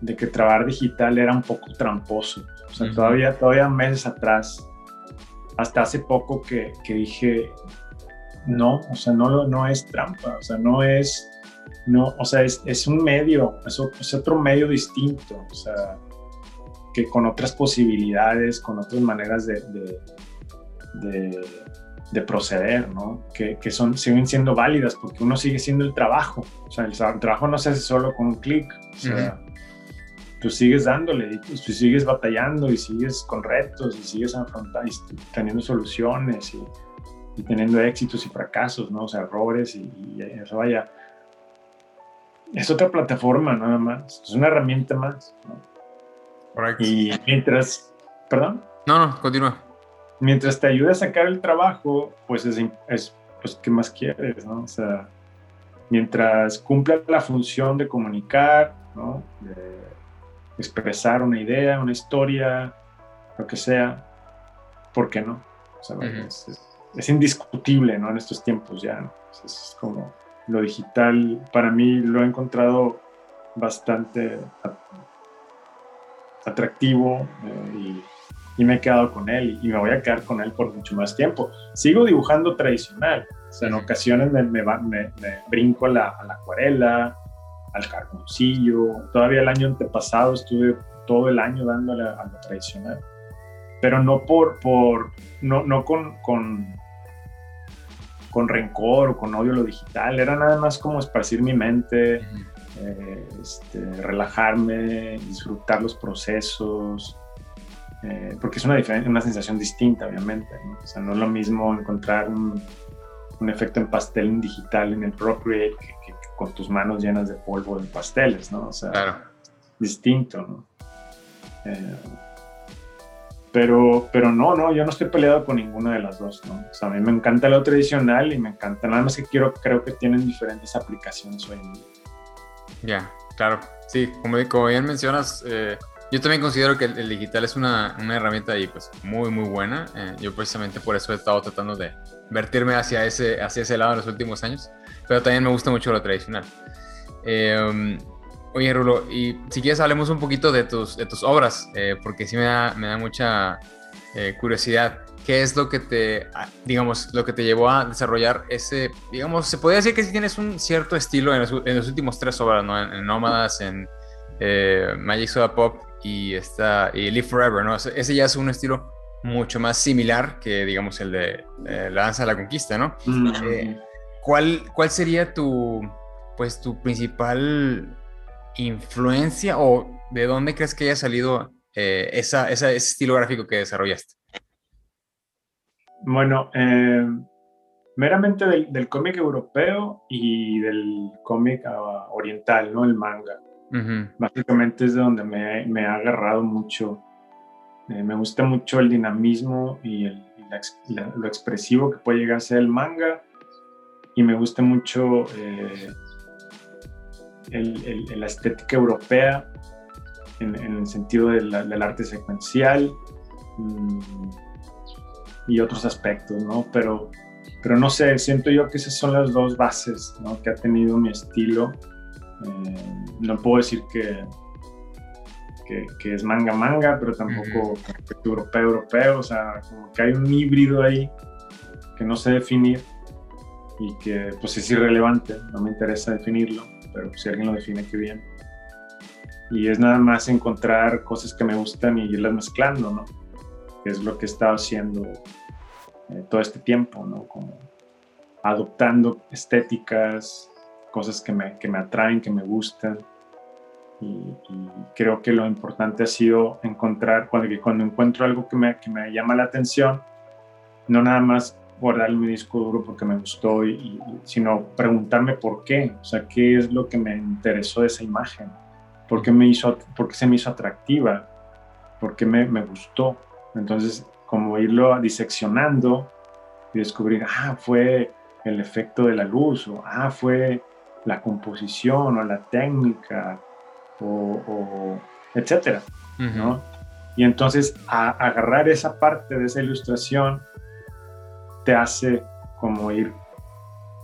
B: de que trabajar digital era un poco tramposo. O sea, todavía, todavía meses atrás, hasta hace poco que, que, dije, no, o sea, no, no es trampa, o sea, no es, no, o sea, es, es un medio, es, es, otro medio distinto, o sea, que con otras posibilidades, con otras maneras de, de de proceder, ¿no? Que, que, son, siguen siendo válidas porque uno sigue siendo el trabajo. O sea, el, trabajo no se hace solo con un clic. O sea, tú sigues dándole y tú sigues batallando y sigues con retos y sigues afrontando y teniendo soluciones y, teniendo éxitos y fracasos, ¿no? O sea, errores y, eso vaya. Es otra plataforma nada más. Es una herramienta más. ¿no? Y mientras... ¿Perdón?
A: No, no, continúa
B: mientras te ayude a sacar el trabajo, pues es, es pues, ¿qué más quieres, no? O sea, mientras cumpla la función de comunicar, ¿no? De expresar una idea, una historia, lo que sea, ¿por qué no? O sea, es, indiscutible, ¿no? En estos tiempos ya, Es como lo digital, para mí lo he encontrado bastante atractivo eh, y y me he quedado con él y me voy a quedar con él por mucho más tiempo. Sigo dibujando tradicional, o sea, en ocasiones me, me, me, brinco a la, a la, acuarela, al carboncillo. Todavía el año antepasado estuve todo el año dándole a, lo tradicional, pero no por, por no, no con, con, con rencor o con odio a lo digital, era nada más como esparcir mi mente. Eh, este, relajarme, disfrutar los procesos, eh, porque es una, una sensación distinta, obviamente. ¿no? O sea, no es lo mismo encontrar un, un efecto en pastel digital en el Procreate que, con tus manos llenas de polvo de pasteles, ¿no? O sea, claro. distinto, ¿no? Eh, pero, pero no, no, yo no estoy peleado con ninguna de las dos, ¿no? O sea, a mí me encanta lo tradicional y me encanta, nada más que quiero, creo que tienen diferentes aplicaciones hoy en día.
A: Ya, claro. Sí, como, como bien mencionas, eh, yo también considero que el, digital es una, una, herramienta ahí pues muy muy buena. Eh, yo precisamente por eso he estado tratando de vertirme hacia ese, hacia ese lado en los últimos años, pero también me gusta mucho lo tradicional. Eh, oye Rulo, y si quieres hablemos un poquito de tus, de tus obras, eh, porque sí me da, me da mucha curiosidad. ¿Qué es lo que te, ah, digamos, lo que te llevó a desarrollar ese, digamos, se podría decir que sí tienes un cierto estilo en los, los últimos tres obras, ¿no? En, en Nómadas, en Magic Soda Pop y, está, y Live Forever, ¿no? Ese ya es un estilo mucho más similar que, digamos, el de La Danza de la Conquista, ¿no? Eh, ¿cuál, ¿Cuál sería tu, pues, tu principal influencia o de dónde crees que haya salido eh, esa, ese estilo gráfico que desarrollaste?
B: Bueno, eh, meramente del, cómic europeo y del cómic ah, oriental, ¿no? El manga. Básicamente es de donde me, ha agarrado mucho. Eh, me gusta mucho el dinamismo y, lo expresivo que puede llegar a ser el manga. Y me gusta mucho eh, la estética europea en, el sentido del arte secuencial mm, y otros aspectos, ¿no? Pero no sé, siento yo que esas son las dos bases que ha tenido mi estilo. Eh, no puedo decir que, que, es manga manga, pero tampoco europeo europeo, o sea, como que hay un híbrido ahí que no sé definir y que pues es irrelevante, no me interesa definirlo, pero si alguien lo define, qué bien. Y es nada más encontrar cosas que me gustan y irlas mezclando, ¿no? Que es lo que he estado haciendo eh, todo este tiempo, ¿no? Como adoptando estéticas, cosas que me, que me atraen, que me gustan. Y, creo que lo importante ha sido encontrar, cuando, cuando encuentro algo que me, que me llama la atención, no nada más guardar mi disco duro porque me gustó, y, sino preguntarme por qué, o sea, qué es lo que me interesó de esa imagen, por qué, me hizo, por qué se me hizo atractiva, por qué me, me gustó. Entonces, como irlo diseccionando y descubrir, ah, fue el efecto de la luz, o ah, fue la composición o la técnica, o, etcétera, ¿no? Y entonces agarrar esa parte de esa ilustración te hace como ir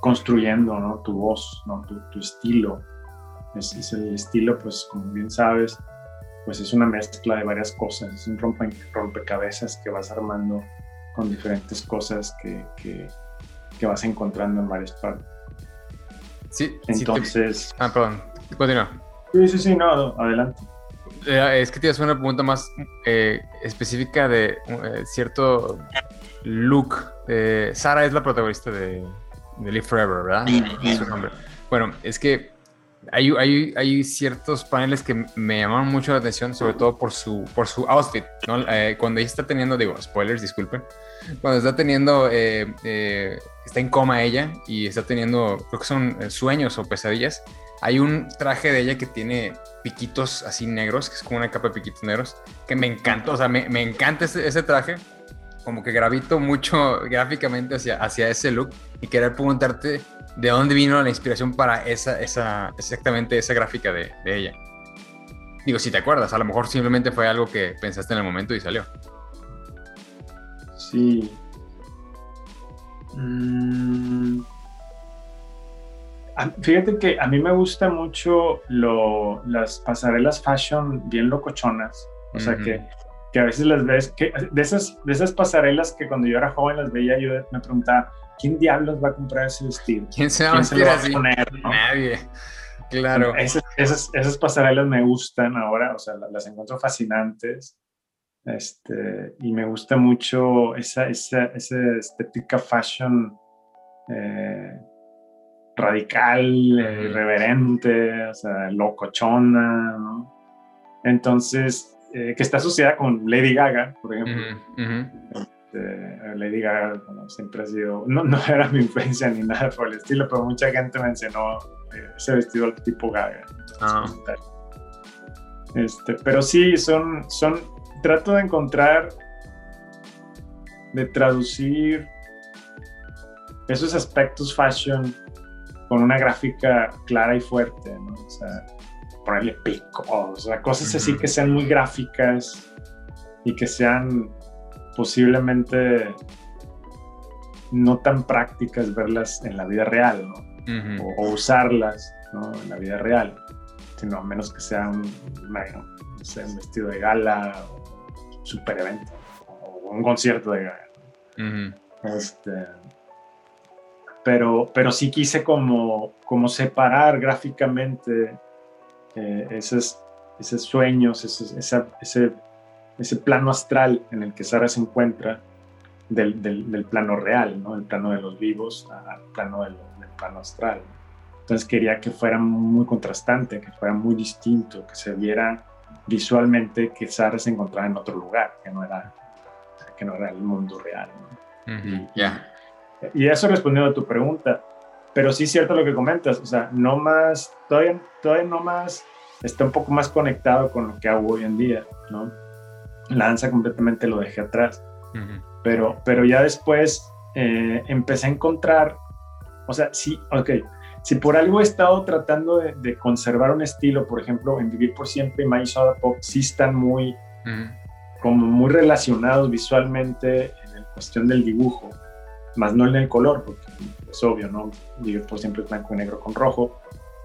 B: construyendo, ¿no? Tu voz, ¿no? Tu, estilo. Es, es, el estilo, pues, como bien sabes, pues es una mezcla de varias cosas, es un rompe, rompecabezas que vas armando con diferentes cosas que, que, vas encontrando en varias partes.
A: Sí,
B: entonces...
A: Ah, perdón, continúa.
B: Sí, sí, sí, no, adelante.
A: Eh, es que te hacer una pregunta más eh, específica de eh, cierto look. Sara es la protagonista de, de Live Forever, ¿verdad? Sí, su nombre. Bueno, es que hay, hay, ciertos paneles que me llaman mucho la atención, sobre todo por su, por su outfit, ¿no? Eh, cuando ella está teniendo, digo, spoilers, disculpen, cuando está teniendo, eh, eh, está en coma ella y está teniendo, creo que son sueños o pesadillas, hay un traje de ella que tiene piquitos así negros, que es como una capa de piquitos negros, que me encanta, o sea, me, me encanta ese, ese, traje, como que gravito mucho gráficamente hacia, hacia ese look y querer preguntarte de dónde vino la inspiración para esa, esa exactamente esa gráfica de, ella. Digo, si te acuerdas, a lo mejor simplemente fue algo que pensaste en el momento y salió.
B: Sí. Mm. Fíjate que a mí me gusta mucho lo, las pasarelas fashion bien locochonas. O sea, que, que, a veces las ves, que de, esas, de esas pasarelas que cuando yo era joven las veía, yo me preguntaba, ¿quién diablos va a comprar ese vestido?
A: ¿Quién se va, a, poner? Nadie. Claro.
B: Esas, esas, pasarelas me gustan ahora, o sea, las, encuentro fascinantes. Este, y me gusta mucho esa, esa, esa estética fashion eh, radical, irreverente, o sea, locochona, ¿no? Entonces, eh, que está asociada con Lady Gaga, por ejemplo. Este, Lady Gaga siempre ha sido, no, no, era mi influencia ni nada por el estilo, pero mucha gente mencionó eh, ese vestido tipo Gaga. Ah. Este, pero sí, son, son, trato de encontrar, de traducir esos aspectos fashion con una gráfica clara y fuerte, ¿no? O sea, ponerle pico, o sea, cosas así que sean muy gráficas y que sean posiblemente no tan prácticas verlas en la vida real, ¿no? o, usarlas ¿no? en la vida real, sino a menos que sea un, vestido de gala, o super evento, o un concierto de gala. este, pero, pero sí quise como, como separar gráficamente eh, esos, esos sueños, ese, ese ese plano astral en el que Sara se encuentra del, del, plano real, ¿no? el plano de los vivos al plano del, plano astral. Entonces quería que fuera muy contrastante, que fuera muy distinto, que se viera visualmente que Sara se encontraba en otro lugar, que no era, que no era el mundo real.
A: Ya.
B: y eso respondiendo a tu pregunta, pero sí es cierto lo que comentas, o sea, no más, todavía, todavía no más, está un poco más conectado con lo que hago hoy en día, ¿no? La danza completamente lo dejé atrás, pero, pero ya después eh, empecé a encontrar, o sea, sí, ok, si por algo he estado tratando de, conservar un estilo, por ejemplo, en Vivir por Siempre y My Soda Pop, sí están muy, como muy relacionados visualmente en la cuestión del dibujo, más no en el color, porque es obvio, ¿no? Vivir por Siempre es blanco y negro con rojo,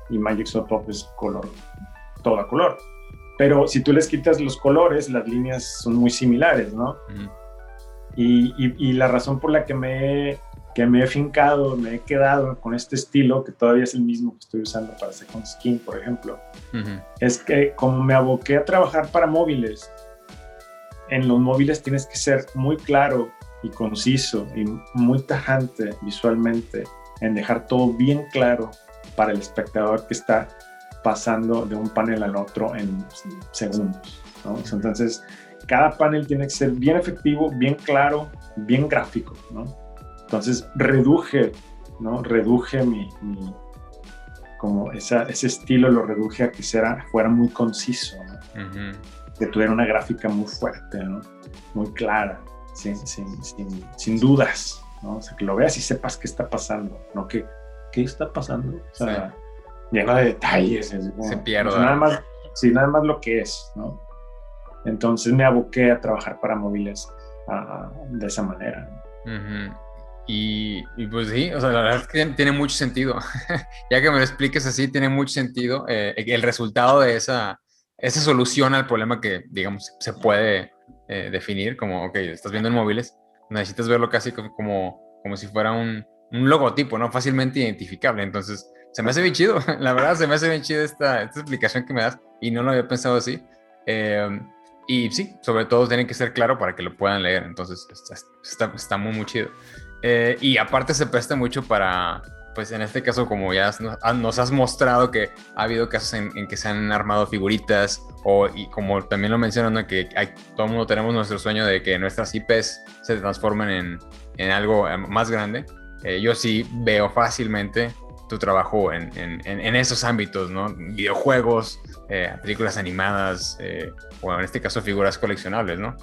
B: y Magic Soda Pop es color, todo a color. Pero si tú les quitas los colores, las líneas son muy similares, ¿no? y, y, la razón por la que me he que me he fincado, me he quedado con este estilo, que todavía es el mismo que estoy usando para Second Skin, por ejemplo, es que como me aboqué a trabajar para móviles, en los móviles tienes que ser muy claro y conciso y muy tajante visualmente, en dejar todo bien claro para el espectador que está pasando de un panel al otro en segundos. Entonces, cada panel tiene que ser bien efectivo, bien claro, bien gráfico. ¿no? Entonces reduje, ¿no? Reduje mi, como esa, ese estilo lo reduje a que fuera muy conciso, ¿no? Que tuviera una gráfica muy fuerte, ¿no? Muy clara, sin, sin, sin, sin, dudas, ¿no? O sea, que lo veas y sepas qué está pasando, ¿no? Que, ¿Qué está pasando? O sea, lleno de detalles.
A: Se pierde.
B: nada más, sí, nada más lo que es, ¿no? Entonces me aboqué a trabajar para móviles de esa manera. ¿no?
A: Y, pues sí, o sea, la verdad es que tiene mucho sentido. ya que me lo expliques así, tiene mucho sentido eh, el resultado de esa, esa solución al problema que, digamos, se puede eh, definir como, ok, estás viendo en móviles, necesitas verlo casi como, como si fuera un, un logotipo, ¿no? Fácilmente identificable. Entonces, se me hace bien chido, la verdad, se me hace bien chido esta, esta explicación que me das y no lo había pensado así. Eh, y sí, sobre todo tiene que ser claro para que lo puedan leer, entonces está, está, está muy, muy chido. Eh, y aparte se presta mucho para, pues en este caso, como ya nos has mostrado que ha habido casos en, que se han armado figuritas, o y como también lo mencionan, que hay, todo el mundo tenemos nuestro sueño de que nuestras IPs se transformen en, en algo eh, más grande. Eh, yo sí veo fácilmente tu trabajo en, en, en esos ámbitos, ¿no? Videojuegos, películas animadas, o en este caso figuras coleccionables, ¿no?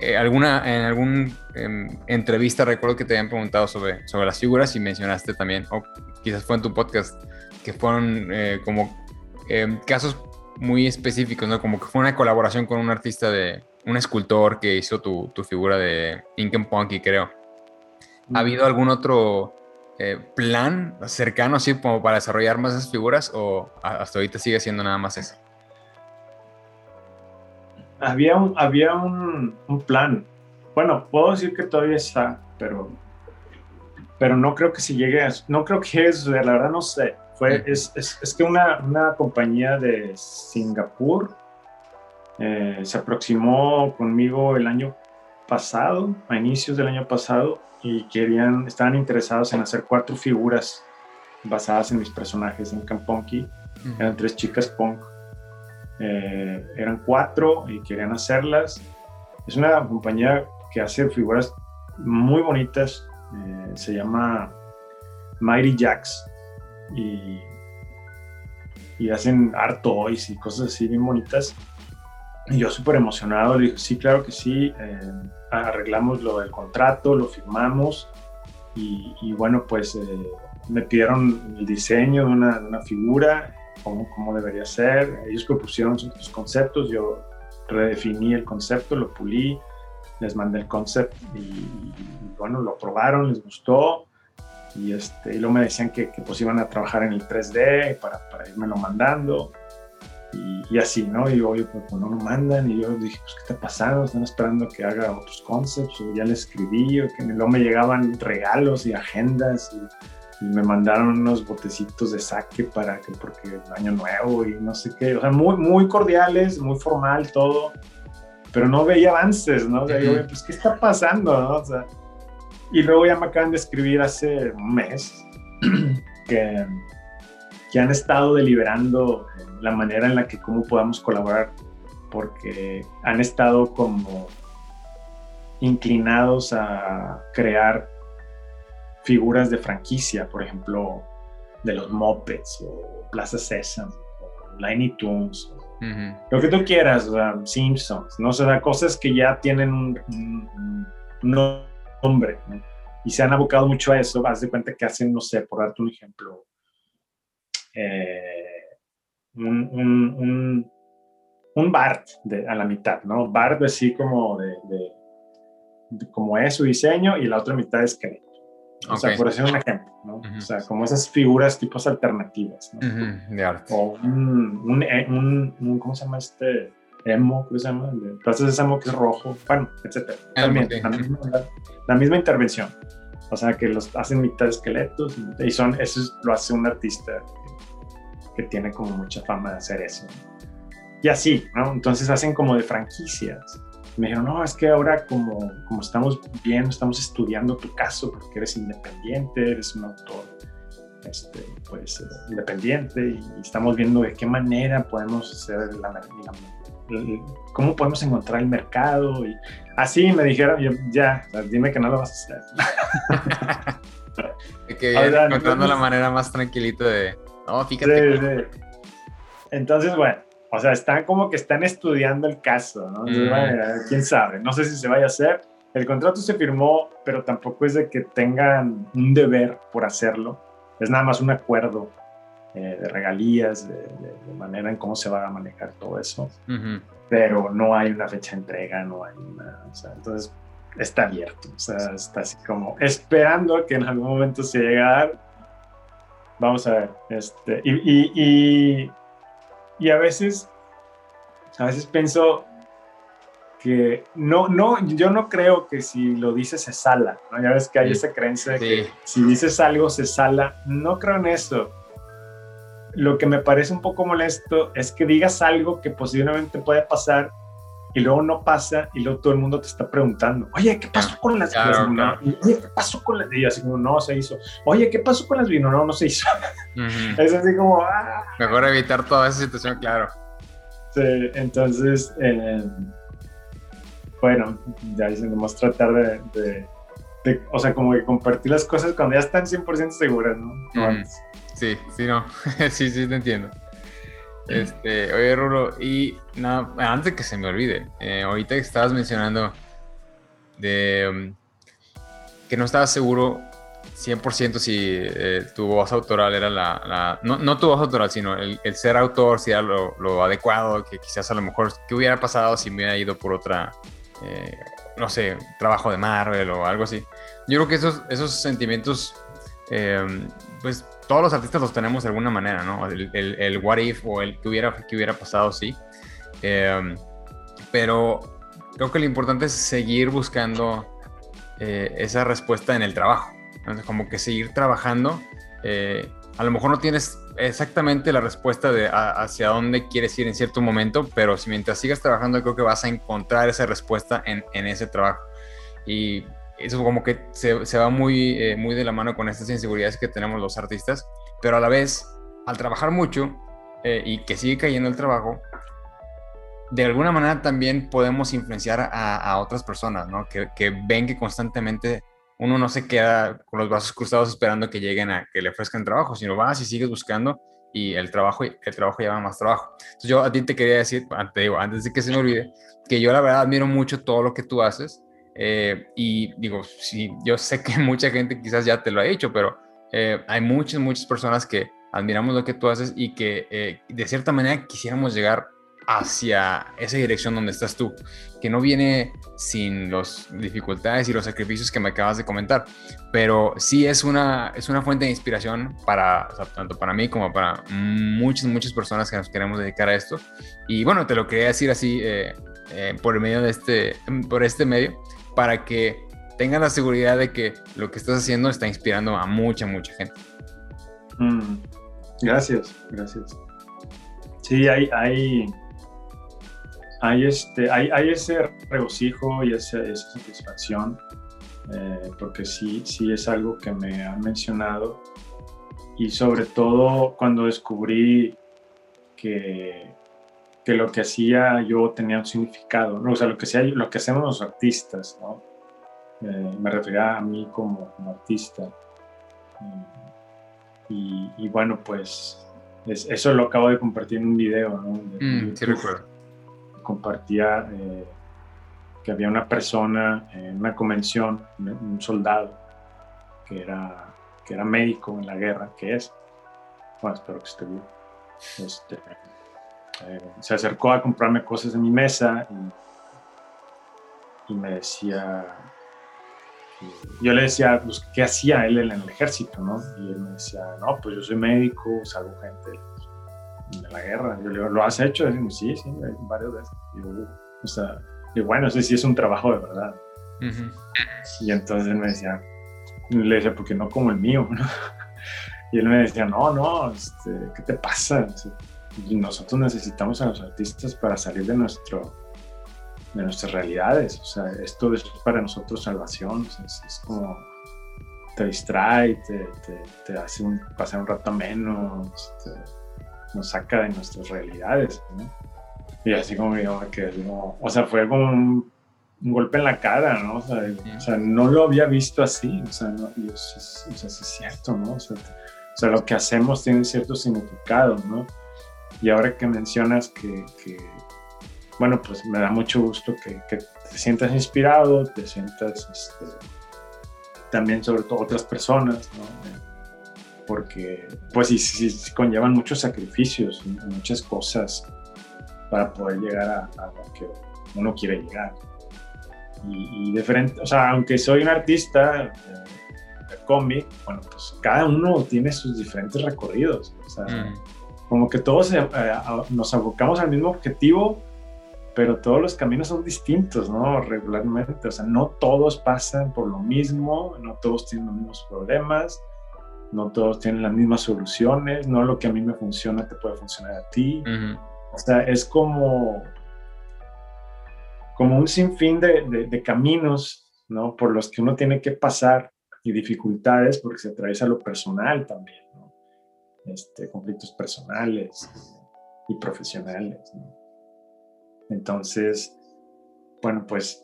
A: Eh, alguna, en alguna em, entrevista recuerdo que te habían preguntado sobre, sobre las figuras y mencionaste también, o quizás fue en tu podcast, que fueron eh, como em, casos muy específicos, ¿no? Como que fue una colaboración con un artista de, un escultor que hizo tu, tu figura de Ink and Punky, creo. ¿Ha habido algún otro eh, plan cercano, así como para desarrollar más esas figuras o hasta ahorita sigue siendo nada más eso?
B: Había un, había un, un, plan. Bueno, puedo decir que todavía está, pero, pero no creo que se llegue a, no creo que es, la verdad no sé. Fue, es, es, es que una, una, compañía de Singapur eh, se aproximó conmigo el año pasado, a inicios del año pasado, y querían, estaban interesados en hacer cuatro figuras basadas en mis personajes en Camponki. Eran tres chicas punk eh, eran cuatro y querían hacerlas. Es una compañía que hace figuras muy bonitas, eh, se llama Mighty Jacks y, y hacen art toys y cosas así bien bonitas. Y yo súper emocionado, le dije, sí, claro que sí, eh, arreglamos lo del contrato, lo firmamos y, bueno, pues me pidieron el diseño de una figura cómo, cómo debería ser. Ellos propusieron sus conceptos, yo redefiní el concepto, lo pulí, les mandé el concepto y, bueno, lo probaron, les gustó y, este, y luego me decían que, que pues iban a trabajar en el 3D para, para lo mandando y, y, así, ¿no? Y yo, pues, no lo mandan y yo dije, pues, ¿qué está pasando? Están esperando que haga otros conceptos o ya le escribí o que luego me llegaban regalos y agendas y me mandaron unos botecitos de saque para que, porque año nuevo y no sé qué, o sea, muy, muy cordiales, muy formal todo, pero no veía avances, ¿no? O sea, yo, pues, ¿qué está pasando, no? O sea, y luego ya me acaban de escribir hace un mes que, que han estado deliberando la manera en la que cómo podamos colaborar, porque han estado como inclinados a crear figuras de franquicia, por ejemplo, de los Muppets o Plaza Sésamo o Tiny Toons, lo que tú quieras, Simpsons, ¿no? O sea, cosas que ya tienen un, nombre, Y se han abocado mucho a eso, vas de cuenta que hacen, no sé, por darte un ejemplo, eh, un, un, Bart de, a la mitad, ¿no? Bart así como de, como es su diseño y la otra mitad es que o sea, por decir un ejemplo, ¿no? O sea, como esas figuras tipos alternativas, ¿no?
A: de arte.
B: O un, eh, un, un, ¿cómo se llama este? Emo, ¿cómo se llama? Entonces ese emo que es rojo, bueno, etcétera. También, la, misma, la, misma, intervención. O sea, que los hacen mitad esqueletos y son, eso lo hace un artista que, que tiene como mucha fama de hacer eso. Y así, ¿no? Entonces hacen como de franquicias me dijeron, no, es que ahora como, como estamos bien, estamos estudiando tu caso porque eres independiente, eres un autor este, pues, eh, independiente y estamos viendo de qué manera podemos hacer la, cómo podemos encontrar el mercado y así me dijeron, ya, dime que no lo vas a
A: hacer. que encontrando la manera más tranquilita de, no, fíjate.
B: Entonces, bueno, o sea, están como que están estudiando el caso, ¿no? Mm. quién sabe, no sé si se vaya a hacer. El contrato se firmó, pero tampoco es de que tengan un deber por hacerlo. Es nada más un acuerdo eh, de regalías, de, manera en cómo se va a manejar todo eso. Pero no hay una fecha de entrega, no hay una. O sea, entonces está abierto. O sea, está así como esperando que en algún momento se llegue a dar. Vamos a ver. Este, y y a veces, a veces pienso que no, no, yo no creo que si lo dices se sala, ¿no? Ya ves que hay esa creencia de que si dices algo se sala. No creo en eso. Lo que me parece un poco molesto es que digas algo que posiblemente puede pasar y luego no pasa y luego todo el mundo te está preguntando, oye, ¿qué pasó con las claro, Oye, ¿qué pasó con las y así como, no, se hizo. Oye, ¿qué pasó con las vino? No, no se hizo. Es así como, ah.
A: Mejor evitar toda esa situación, claro.
B: Sí, entonces, eh, bueno, ya dicen, tratar de, o sea, como que compartir las cosas cuando ya están 100% seguras, ¿no?
A: Sí, sí, no, sí, sí, te entiendo. Este, oye, Rulo, y nada, antes de que se me olvide, eh, ahorita que estabas mencionando de um, que no estabas seguro 100% si eh, tu voz autoral era la, no, no, tu voz autoral, sino el, ser autor, si era lo, adecuado, que quizás a lo mejor, ¿qué hubiera pasado si me hubiera ido por otra, eh, no sé, trabajo de Marvel o algo así? Yo creo que esos, esos sentimientos, pues todos los artistas los tenemos de alguna manera, ¿no? El, el, what if o el que hubiera, que hubiera pasado, sí. Em, pero creo que lo importante es seguir buscando eh, esa respuesta en el trabajo. Entonces, como que seguir trabajando. Eh, a lo mejor no tienes exactamente la respuesta de hacia dónde quieres ir en cierto momento, pero si mientras sigas trabajando, creo que vas a encontrar esa respuesta en, en ese trabajo. Y eso como que se, se va muy, eh, muy de la mano con estas inseguridades que tenemos los artistas, pero a la vez, al trabajar mucho eh, y que sigue cayendo el trabajo, de alguna manera también podemos influenciar a, a otras personas, ¿no? Que, que, ven que constantemente uno no se queda con los brazos cruzados esperando que lleguen a que le ofrezcan trabajo, sino vas y sigues buscando y el trabajo, el trabajo lleva más trabajo. Entonces yo a ti te quería decir, te digo, antes de que se me olvide, que yo la verdad admiro mucho todo lo que tú haces eh, y digo, sí, yo sé que mucha gente quizás ya te lo ha dicho, pero eh, hay muchas, muchas personas que admiramos lo que tú haces y que eh, de cierta manera quisiéramos llegar hacia esa dirección donde estás tú, que no viene sin las dificultades y los sacrificios que me acabas de comentar, pero sí es una, es una fuente de inspiración para, tanto para mí como para muchas, muchas personas que nos queremos dedicar a esto. Y bueno, te lo quería decir así por el medio de este, por este medio, para que tengan la seguridad de que lo que estás haciendo está inspirando a mucha, mucha gente.
B: Mm, gracias, gracias. Sí, hay, hay, este, hay ese regocijo y esa, satisfacción, eh, porque sí, sí es algo que me han mencionado y sobre todo cuando descubrí que que lo que hacía yo tenía un significado, ¿no? o sea, lo que, hacía, lo que hacemos los artistas, ¿no? Eh, me refería a mí como, artista. Y, bueno, pues eso lo acabo de compartir en un video, ¿no?
A: Mm, sí, recuerdo.
B: Compartía eh, que había una persona en una convención, un soldado, que era, que era médico en la guerra, que es. Bueno, espero que esté bien. Este, eh, se acercó a comprarme cosas de mi mesa y, me decía, yo le decía, pues, ¿qué hacía él en el ejército? ¿no? Y él me decía, no, pues yo soy médico, salvo gente de la guerra. Yo le digo, ¿lo has hecho? Y sí, sí, varias veces. Y, o sea, y bueno, ese sí es un trabajo de verdad. Y entonces él me decía, le decía, porque no como el mío? Y él me decía, no, no, este, ¿qué te pasa? Nosotros necesitamos a los artistas para salir de, nuestro, de nuestras realidades. O sea, esto es para nosotros salvación. es, como te distrae, te, te, hace pasar un rato menos, nos saca de nuestras realidades. Y así como yo que o sea, fue como un, golpe en la cara, ¿no? O sea, no lo había visto así. O sea, no, es, o sea, es cierto, ¿no? O sea, o sea, lo que hacemos tiene cierto significado, ¿no? Y ahora que mencionas que, bueno, pues me da mucho gusto que, te sientas inspirado, te sientas este, también sobre todo otras personas, ¿no? Porque pues sí, conllevan muchos sacrificios, muchas cosas para poder llegar a, lo que uno quiere llegar. Y, de frente, o sea, aunque soy un artista, eh, cómic, bueno, pues cada uno tiene sus diferentes recorridos. O sea, mm. Como que todos eh, nos abocamos al mismo objetivo, pero todos los caminos son distintos, ¿no? Regularmente. O sea, no todos pasan por lo mismo, no todos tienen los mismos problemas, no todos tienen las mismas soluciones, no lo que a mí me funciona te puede funcionar a ti. O sea, es como, como un sinfín de, de caminos, ¿no? Por los que uno tiene que pasar y dificultades porque se atraviesa lo personal también. Este, conflictos personales y profesionales. ¿no? Entonces, bueno, pues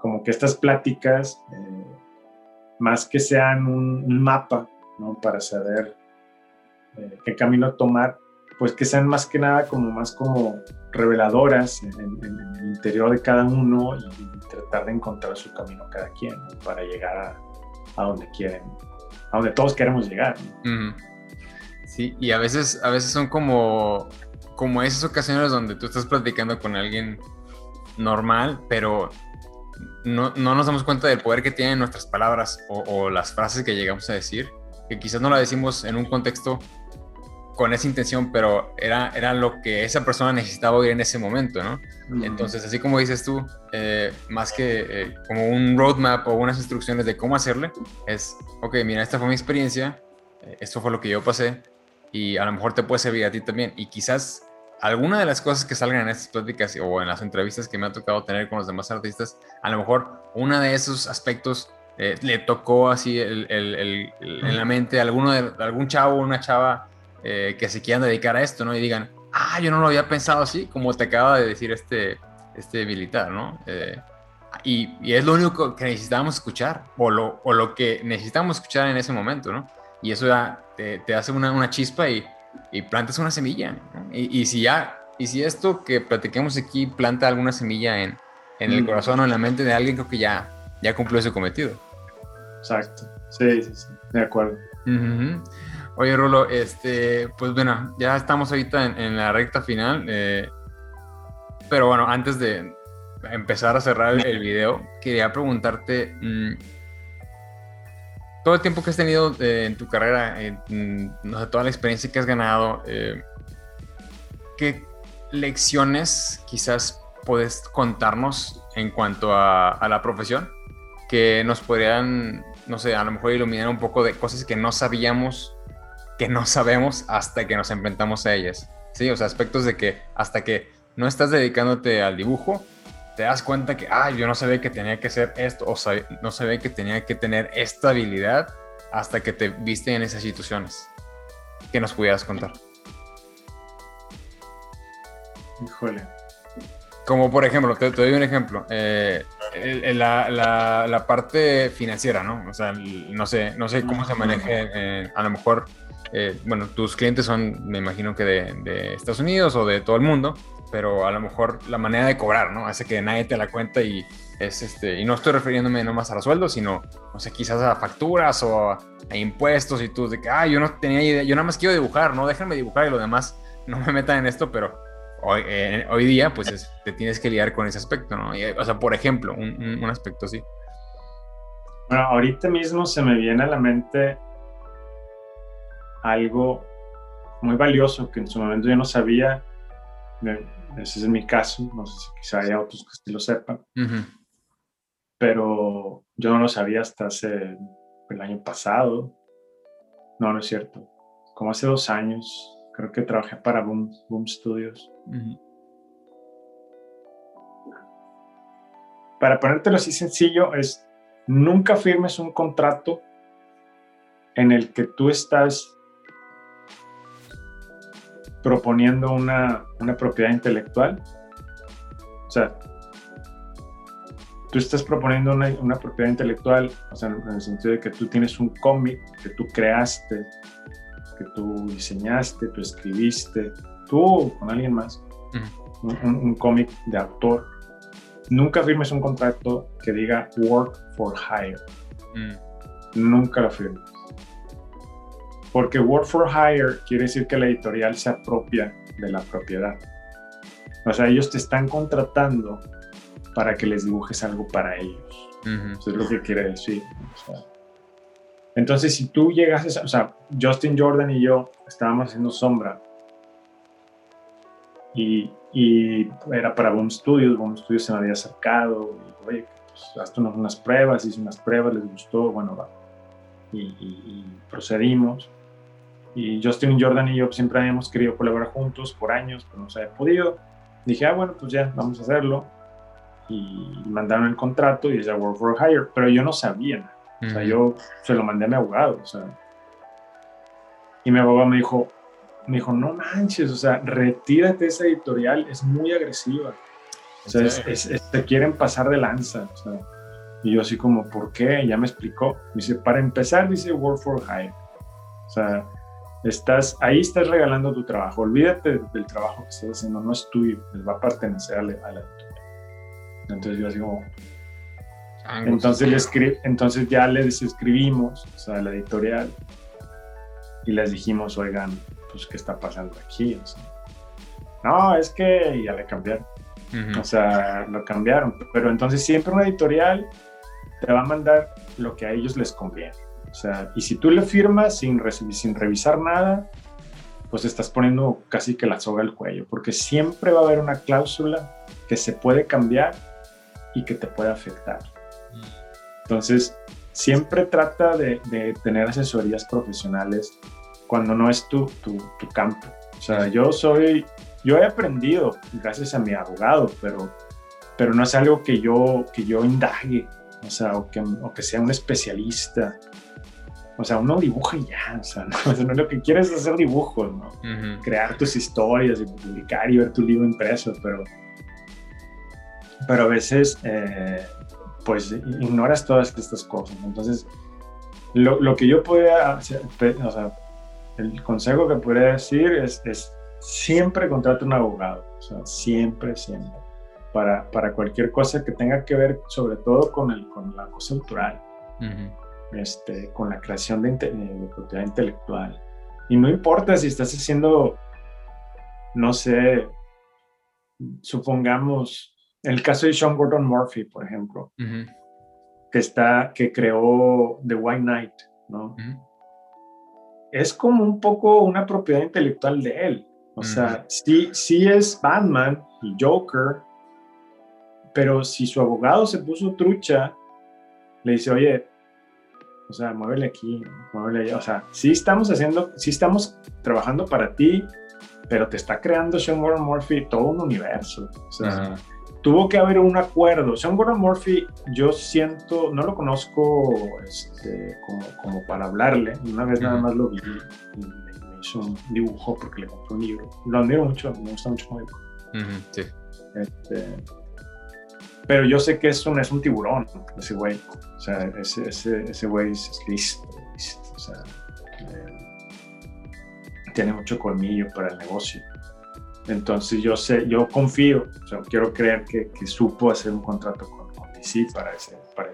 B: como que estas pláticas, eh, más que sean un, mapa ¿no? para saber eh, qué camino tomar, pues que sean más que nada como más como reveladoras en, el interior de cada uno y, tratar de encontrar su camino cada quien para llegar a, a donde quieren, a donde todos queremos llegar.
A: Sí, y a veces, a veces son como, como esas ocasiones donde tú estás platicando con alguien normal, pero no, no nos damos cuenta del poder que tienen nuestras palabras o, o, las frases que llegamos a decir, que quizás no la decimos en un contexto con esa intención, pero era, era lo que esa persona necesitaba oír en ese momento, ¿no? Entonces, así como dices tú, eh, más que eh, como un roadmap o unas instrucciones de cómo hacerle, es, ok, mira, esta fue mi experiencia, eh, esto fue lo que yo pasé, y a lo mejor te puede servir a ti también. Y quizás alguna de las cosas que salgan en estas pláticas o en las entrevistas que me ha tocado tener con los demás artistas, a lo mejor uno de esos aspectos le tocó así el, el, en la mente a alguno de algún chavo o una chava eh, que se quieran dedicar a esto, ¿no? Y digan, ah, yo no lo había pensado así, como te acaba de decir este, este militar, ¿no? Eh, y, es lo único que necesitamos escuchar, o lo, o lo que necesitamos escuchar en ese momento, ¿no? Y eso ya te, te hace una, una, chispa y, y, plantas una semilla. ¿no? Y, y, si ya, y si esto que platiquemos aquí planta alguna semilla en, en el mm. corazón o en la mente de alguien, creo que ya, ya cumplió ese cometido.
B: Exacto, sí, sí, sí, de acuerdo.
A: Oye, Rulo, este, pues bueno, ya estamos ahorita en, la recta final. Eh, pero bueno, antes de empezar a cerrar el, video, quería preguntarte, mm, todo el tiempo que has tenido eh, en tu carrera, no sé, toda la experiencia que has ganado, eh, ¿qué lecciones quizás puedes contarnos en cuanto a, a la profesión que nos podrían, no sé, a lo mejor iluminar un poco de cosas que no sabíamos que no sabemos hasta que nos enfrentamos a ellas. Sí, o sea, aspectos de que hasta que no estás dedicándote al dibujo, te das cuenta que, ah, yo no sabía que tenía que hacer esto, o no sabía que tenía que tener esta habilidad hasta que te viste en esas situaciones. ¿Qué nos pudieras contar?
B: Híjole.
A: Como por ejemplo, te, doy un ejemplo. Eh, la, la, parte financiera, ¿no? O sea, no sé, no sé cómo se maneje, a lo mejor, eh, bueno, tus clientes son, me imagino que de, de, Estados Unidos o de todo el mundo, pero a lo mejor la manera de cobrar, ¿no? Hace que nadie te la cuenta y es este, y no estoy refiriéndome nomás a los sueldos, sino, no sé, quizás a facturas o a, impuestos y tú de que, ah, yo no tenía idea, yo nada más quiero dibujar, ¿no? Déjenme dibujar y lo demás no me metan en esto, pero hoy, eh, día, pues te tienes que lidiar con ese aspecto, ¿no? o sea, por ejemplo, un, un, aspecto así.
B: Bueno, ahorita mismo se me viene a la mente algo muy valioso que en su momento yo no sabía. Ese es mi caso, no sé si quizá haya otros que sí lo sepan pero yo no lo sabía hasta hace el año pasado. No, no es cierto. Como hace dos años, creo que trabajé para Boom, Boom Studios. Para ponértelo así sencillo, es nunca firmes un contrato en el que tú estás proponiendo una, una propiedad intelectual. O sea, tú estás proponiendo una, propiedad intelectual, o sea, en el sentido de que tú tienes un cómic que tú creaste, que tú diseñaste, tú escribiste, tú con alguien más, un, cómic de autor, nunca firmes un contrato que diga work for hire. Mm. Nunca lo firmes. Porque work for hire quiere decir que la editorial se apropia de la propiedad. O sea, ellos te están contratando para que les dibujes algo para ellos. Eso es lo que quiere decir. entonces, si tú llegas, a, o sea, Justin Jordan y yo estábamos haciendo sombra y, y era para Boom Studios, Boom Studios se me había acercado, y, oye, pues, hazte unas pruebas, hice unas pruebas, les gustó, bueno, va. Y, y, procedimos. Y Justin Jordan y yo siempre habíamos querido colaborar juntos por años, pero no se había podido. Dije, ah, bueno, pues ya, vamos a hacerlo y mandaron el contrato y decía Work for Hire, pero yo no sabía O sea, yo se lo mandé a mi abogado, o sea. Y mi abogado me dijo, me dijo, no manches, o sea, retírate de esa editorial, es muy agresiva. O sea, es, te quieren pasar de lanza. O sea. Y yo así como, ¿por qué? Ya me explicó. Me dice, para empezar, dice Work for Hire. O sea, estás, ahí estás regalando tu trabajo. Olvídate del trabajo que estás haciendo, no es tuyo, les va a pertenecer a la, a la entonces yo así como... Entonces, le entonces ya les escribimos, o sea, la editorial, y les dijimos, oigan, pues, ¿qué está pasando aquí? no, es que ya le cambiaron. O sea, lo cambiaron. Pero entonces siempre una editorial te va a mandar lo que a ellos les conviene. Sea, y si tú le firmas sin, sin revisar nada, pues estás poniendo casi que la soga al cuello, porque siempre va a haber una cláusula que se puede cambiar y que te puede afectar. Entonces, siempre trata de, tener asesorías profesionales cuando no es tu, tu, campo. O sea, yo soy, yo he aprendido gracias a mi abogado, pero, pero no es algo que yo, que yo indague, o sea, o que, o que sea un especialista. O sea, uno dibuja y ya, o sea, no, no lo que quieres es hacer dibujos, ¿no? Crear tus historias y publicar y ver tu libro impreso, pero pero a veces eh, pues ignoras todas estas cosas. Entonces, lo, lo que yo podría hacer, o sea, el consejo que podría decir es, es siempre contrata un abogado, o sea, siempre, siempre, para, para, cualquier cosa que tenga que ver sobre todo con, el, con la cosa cultural, este, con la creación de, de propiedad intelectual. Y no importa si estás haciendo, no sé, supongamos el caso de Sean Gordon Murphy, por ejemplo, que, está, que creó The White Knight, ¿no? Es como un poco una propiedad intelectual de él. O sea, sí, sí es Batman y Joker, pero si su abogado se puso trucha, le dice, oye, o sea, muévele aquí, muévele allá. O sea, sí estamos haciendo, sí estamos trabajando para ti, pero te está creando Sean Gordon Murphy todo un universo. O sea, tuvo que haber un acuerdo. Sean Gordon Murphy, yo siento, no lo conozco este, como, como, para hablarle. Una vez nada más lo vi y me, hizo un dibujo porque le compré un libro. Lo admiro mucho, me gusta mucho como dibujo. sí. Este, pero yo sé que eso no es un tiburón, ese güey. O sea, ese, ese, ese güey es listo, O sea, eh, tiene mucho colmillo para el negocio. Entonces yo sé, yo confío, o sea, quiero creer que, que supo hacer un contrato con, con DC para, ese, para,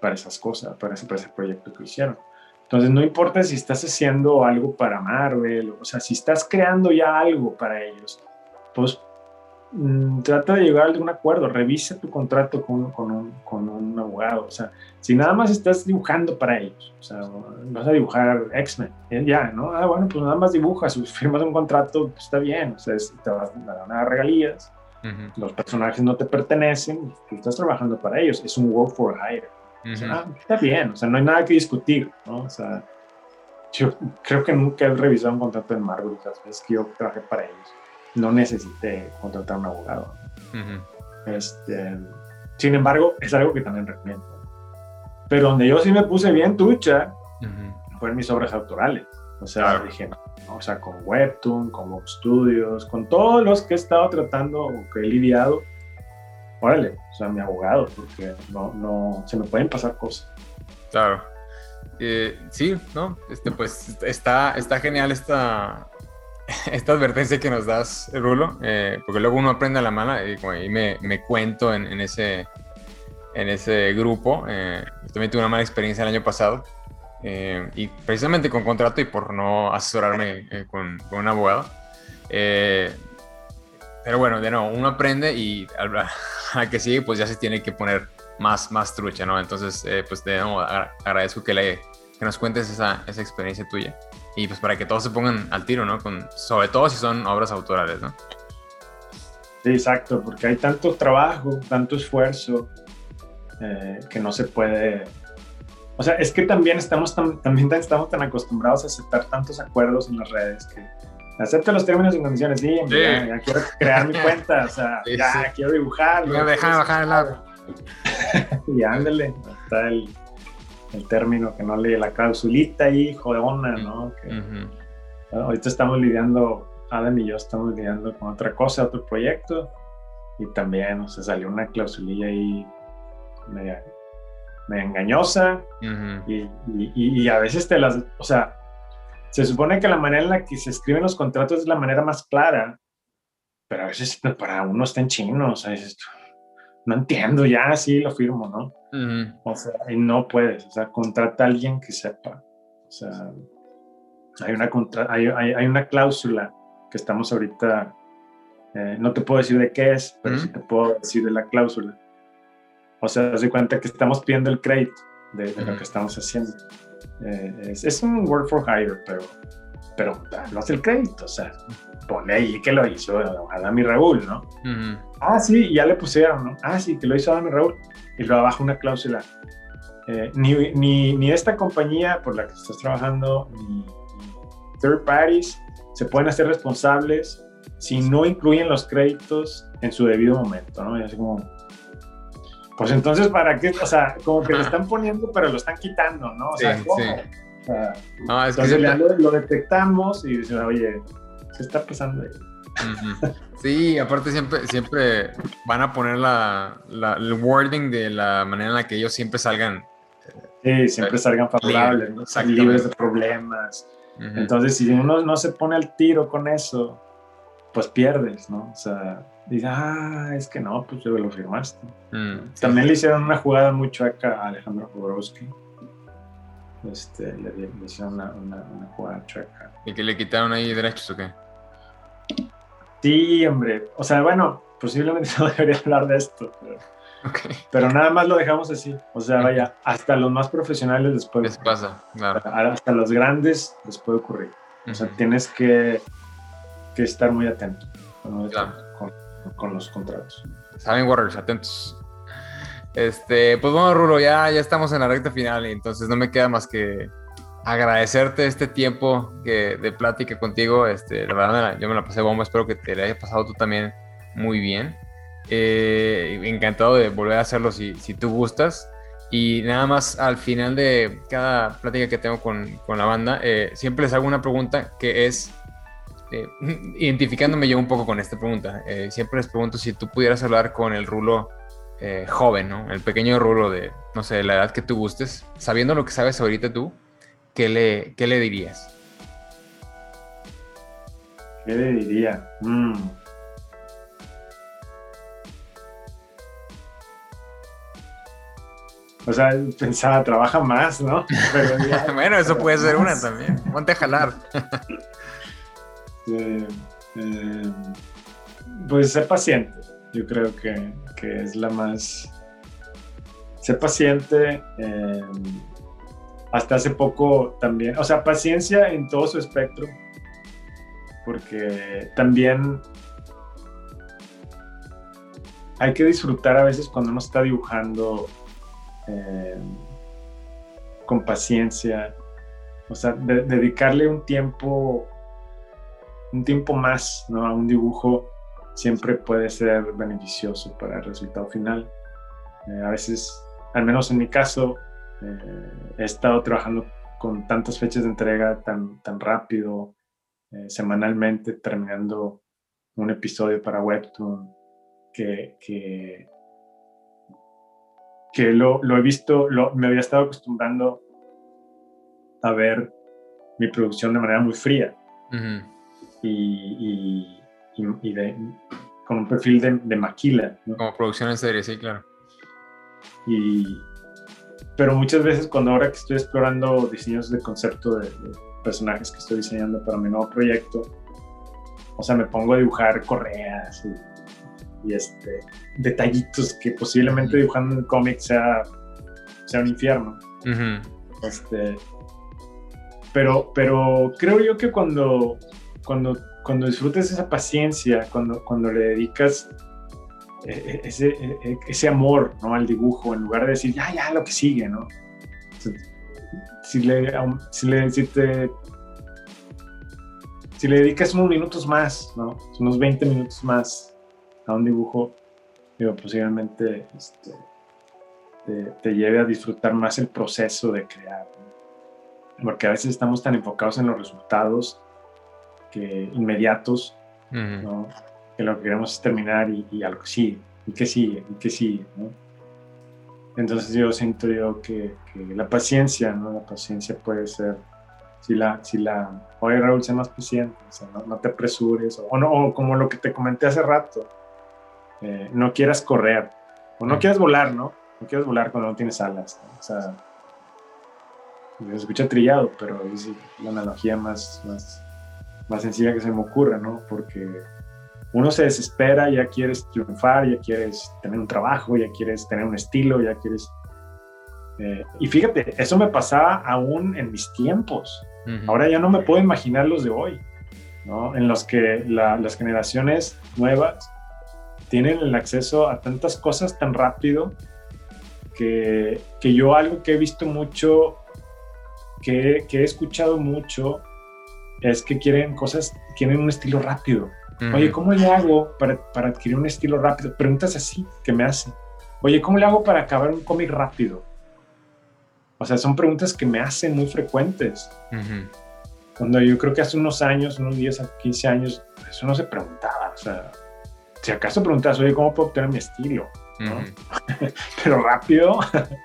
B: para esas cosas, para ese, para ese proyecto que hicieron. Entonces no importa si estás haciendo algo para Marvel, o sea, si estás creando ya algo para ellos, pues trata de llegar a algún acuerdo, revisa tu contrato con, con, un, con, un, abogado. O sea, si nada más estás dibujando para ellos, o sea, vas a dibujar X-Men, eh, ya, ¿no? Ah, bueno, pues nada más dibujas, firmas un contrato, pues está bien, o sea, te vas a dar regalías, los personajes no te pertenecen, tú estás trabajando para ellos, es un work for hire. o sea, ah, está bien, o sea, no hay nada que discutir, ¿no? O sea, yo creo que nunca he revisado un contrato de Marvel, las veces que yo trabajé para ellos no necesité contratar un abogado. este, sin embargo, es algo que también recomiendo. Pero donde yo sí me puse bien tucha fue en mis obras autorales. O sea, dije, o sea, con Webtoon, con Mob Studios, con todos los que he estado tratando o que he lidiado, órale, o sea, mi abogado, porque no, no, se me pueden pasar cosas.
A: Claro. Eh, sí, ¿no? Este, pues está, está genial esta, esta advertencia que nos das, Rulo, eh, porque luego uno aprende a la mala y, ahí me, me, cuento en, en, ese, en ese grupo. Eh, también tuve una mala experiencia el año pasado eh, y precisamente con contrato y por no asesorarme con, con, un abogado. pero bueno, de nuevo, uno aprende y al, al, que sigue pues ya se tiene que poner más, más trucha, ¿no? Entonces, pues de nuevo agradezco que, le, que nos cuentes esa, esa experiencia tuya y pues para que todos se pongan al tiro, ¿no? Con, sobre todo si son obras autorales, ¿no?
B: Sí, exacto, porque hay tanto trabajo, tanto esfuerzo eh, que no se puede... O sea, es que también estamos tan, también estamos tan acostumbrados a aceptar tantos acuerdos en las redes que acepta los términos y condiciones, sí, Ya, quiero crear mi cuenta, o sea, ya quiero dibujar.
A: Déjame bajar el agua.
B: y ándale, está el, el término, que no lee la clausulita ahí, jodona, ¿no? Que, Ahorita estamos lidiando, Adam y yo estamos lidiando con otra cosa, otro proyecto, y también o sea, salió una clausulilla ahí media, engañosa, y, y, a veces te las, o sea, se supone que la manera en la que se escriben los contratos es la manera más clara, pero a veces para uno está en chino, o sea, es esto no entiendo, ya sí lo firmo, ¿no? O sea, y no puedes, o sea, contrata a alguien que sepa. O sea, hay una, contra, hay, hay, una cláusula que estamos ahorita, eh, no te puedo decir de qué es, pero sí te puedo decir de la cláusula. O sea, se cuenta que estamos pidiendo el crédito de, lo que estamos haciendo. Eh, es, es, un work for hire, pero, pero no es el crédito, o sea, pone ahí que lo hizo Adam y Raúl, ¿no? Ah, sí, ya le pusieron, ¿no? Ah, sí, que lo hizo Adam y Raúl. Y luego abajo una cláusula. Eh, ni, ni, ni, esta compañía por la que estás trabajando, ni, third parties se pueden hacer responsables si no incluyen los créditos en su debido momento, ¿no? Y así como, pues entonces, ¿para qué? O sea, como que lo están poniendo, pero lo están quitando, ¿no? O sea, ¿cómo? O sea, no, es que lo, lo, detectamos y dicen, oye, ¿qué está pasando ahí?
A: Sí, aparte siempre, siempre van a poner la, el wording de la manera en la que ellos siempre salgan.
B: Sí, siempre eh, salgan favorables, libres de problemas. Entonces, si uno no se pone al tiro con eso, pues pierdes, ¿no? O sea, dices, ah, es que no, pues yo lo firmaste. Mm, También le hicieron una jugada muy chueca a Alejandro Jodorowsky. Este, le, hicieron una, una jugada chueca.
A: ¿Y que le quitaron ahí derechos o qué?
B: Sí, hombre. O sea, bueno, posiblemente no debería hablar de esto, pero, nada más lo dejamos así. O sea, vaya, hasta los más profesionales les puede
A: Les pasa, claro.
B: Hasta los grandes les puede ocurrir. O sea, tienes que, que, estar muy atento con, los contratos.
A: Saben, Warriors, atentos. Este, pues bueno, Rulo, ya, ya estamos en la recta final y entonces no me queda más que agradecerte este tiempo que, de plática contigo. Este, la verdad, yo me la pasé bomba. Espero que te la haya pasado tú también muy bien. Eh, encantado de volver a hacerlo si, si, tú gustas. Y nada más al final de cada plática que tengo con, con la banda, eh, siempre les hago una pregunta que es, eh, identificándome yo un poco con esta pregunta, siempre les pregunto si tú pudieras hablar con el Rulo eh, joven, ¿no? El pequeño Rulo de, no sé, la edad que tú gustes, sabiendo lo que sabes ahorita tú, ¿qué le, qué le dirías?
B: ¿Qué le diría? Mm. O sea, pensaba, trabaja más, ¿no?
A: bueno, eso puede ser una también. Ponte a jalar.
B: Eh, pues ser paciente. Yo creo que, es la más... Ser paciente. Eh, hasta hace poco también, o sea, paciencia en todo su espectro. Porque también hay que disfrutar a veces cuando uno está dibujando eh, con paciencia, o sea, dedicarle un tiempo, un tiempo más ¿no? a un dibujo siempre puede ser beneficioso para el resultado final. Eh, a veces, al menos en mi caso, eh, he estado trabajando con tantas fechas de entrega tan, tan rápido, semanalmente, terminando un episodio para Webtoon, que, que que lo, he visto, lo, me había estado acostumbrando a ver mi producción de manera muy fría y, con un perfil de, maquila.
A: Como producción en serie, sí, claro.
B: Y, pero muchas veces cuando ahora que estoy explorando diseños de concepto de, personajes que estoy diseñando para mi nuevo proyecto, o sea, me pongo a dibujar correas y y este, detallitos que posiblemente dibujando en cómic sea, sea un infierno. este, pero, pero creo yo que cuando, cuando, cuando disfrutes esa paciencia, cuando, cuando le dedicas eh, eh, ese, eh, ese amor ¿no? al dibujo, en lugar de decir, ya, ya, lo que sigue, ¿no? Si le, si le, si te, si le dedicas unos minutos más, ¿no? Unos 20 minutos más a un dibujo, digo, posiblemente este, te, lleve a disfrutar más el proceso de crear. Porque a veces estamos tan enfocados en los resultados que inmediatos, que lo que queremos es terminar y, algo sigue, y que sigue, y que sigue. Entonces yo siento yo que, la paciencia, ¿no? La paciencia puede ser, si la, si la, oye Raúl, sé más paciente, no, te apresures, o, no, o como lo que te comenté hace rato, eh, no quieras correr o no quieras volar, ¿no? No quieras volar cuando no tienes alas. O sea, se escucha trillado, pero es la analogía más, más, más sencilla que se me ocurre, ¿no? Porque uno se desespera, ya quieres triunfar, ya quieres tener un trabajo, ya quieres tener un estilo, ya quieres... Eh, y fíjate, eso me pasaba aún en mis tiempos. Ahora ya no me puedo imaginar los de hoy, ¿no? En los que las generaciones nuevas tienen el acceso a tantas cosas tan rápido que, que yo algo que he visto mucho, que, que, he escuchado mucho, es que quieren cosas, quieren un estilo rápido. Oye, ¿cómo le hago para, para, adquirir un estilo rápido? Preguntas así que me hacen. Oye, ¿cómo le hago para acabar un cómic rápido? O sea, son preguntas que me hacen muy frecuentes. Cuando yo creo que hace unos años, unos 10 a 15 años, eso no se preguntaba. O sea, si acaso preguntas, oye, ¿cómo puedo obtener mi estilo? Pero rápido.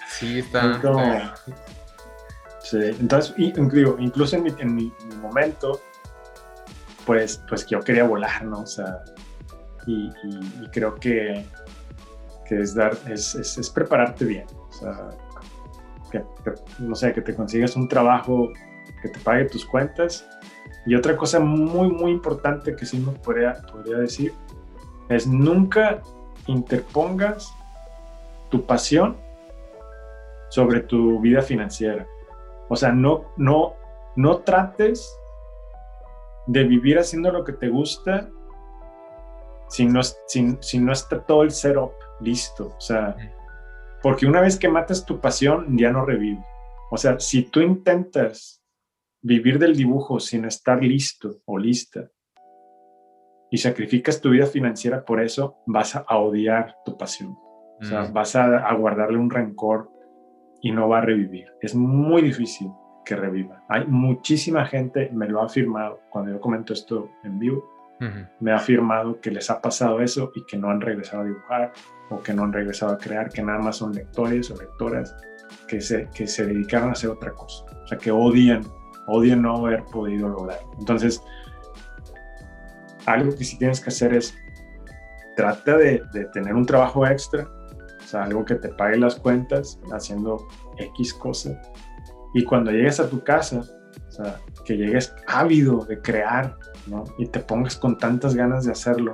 A: Sí, está.
B: Entonces, incluso en mi, momento, pues, pues yo quería volar, ¿no? O sea, y, creo que, que es, dar, es, es, prepararte bien. O sea, que, que te consigas un trabajo que te pague tus cuentas. Y otra cosa muy, muy importante que sí me podría, podría decir es nunca interpongas tu pasión sobre tu vida financiera. O sea, no, no, no trates de vivir haciendo lo que te gusta si no, si, no está todo el setup listo. O sea, porque una vez que matas tu pasión, ya no revive. O sea, si tú intentas vivir del dibujo sin estar listo o lista, y sacrificas tu vida financiera por eso, vas a odiar tu pasión. O sea, mm. vas a, guardarle un rencor y no va a revivir. Es muy difícil que reviva. Hay muchísima gente, me lo ha afirmado, cuando yo comento esto en vivo, me ha afirmado que les ha pasado eso y que no han regresado a dibujar o que no han regresado a crear, que nada más son lectores o lectoras que se, que se dedicaron a hacer otra cosa. O sea, que odian, odian no haber podido lograr. Entonces, algo que sí tienes que hacer es trata de, de tener un trabajo extra, algo que te pague las cuentas haciendo X cosas. Y cuando llegues a tu casa, o que llegues ávido de crear, ¿no? Y te pongas con tantas ganas de hacerlo,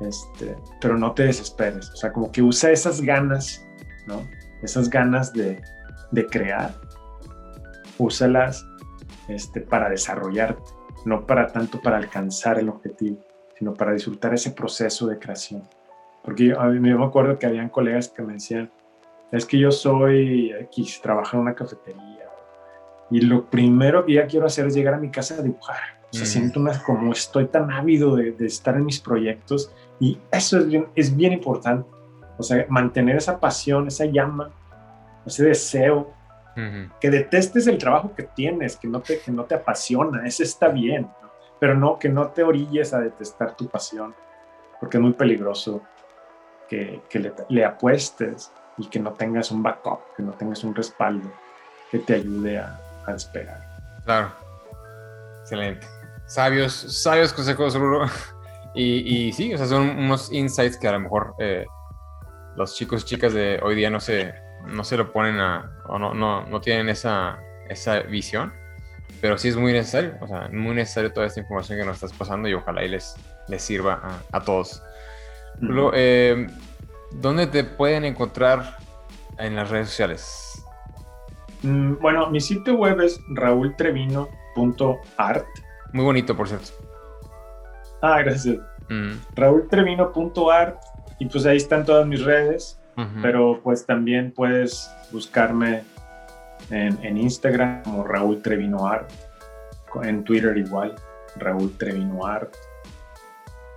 B: este, pero no te desesperes, o sea, como que usa esas ganas, ¿no? Esas ganas de, de crear, úsalas este, para desarrollarte, no para tanto para alcanzar el objetivo, sino para disfrutar ese proceso de creación. Porque yo, a mí me acuerdo que habían colegas que me decían, es que yo soy X, trabajo en una cafetería, y lo primero que ya quiero hacer es llegar a mi casa a dibujar. O sea, siento una, como estoy tan ávido de, de, estar en mis proyectos y eso es bien, es bien importante. O sea, mantener esa pasión, esa llama, ese deseo, que detestes el trabajo que tienes, que no te, que no te apasiona, ese está bien, pero no que no te orilles a detestar tu pasión, porque es muy peligroso que, que le, le apuestes y que no tengas un backup, que no tengas un respaldo que te ayude a, a despegar.
A: Claro. Excelente. Sabios, sabios consejos, Ruro. Y, y, sí, o sea, son unos insights que a lo mejor eh, los chicos y chicas de hoy día no se, no se lo ponen a, o no, no, no tienen esa, esa visión, pero sí es muy necesario, o sea, muy necesario toda esta información que nos estás pasando y ojalá y les, les sirva a, a todos. Luego, eh, ¿Dónde te pueden encontrar en las redes sociales?
B: Mm, bueno, mi sitio web es raultrevino.art.
A: Muy bonito, por cierto.
B: Ah, gracias. Mm. raultrevino.art y pues ahí están todas mis redes, uh -huh. pero pues también puedes buscarme en, en, Instagram como Raúl Trevino Art, en Twitter igual, Raúl Trevino Art.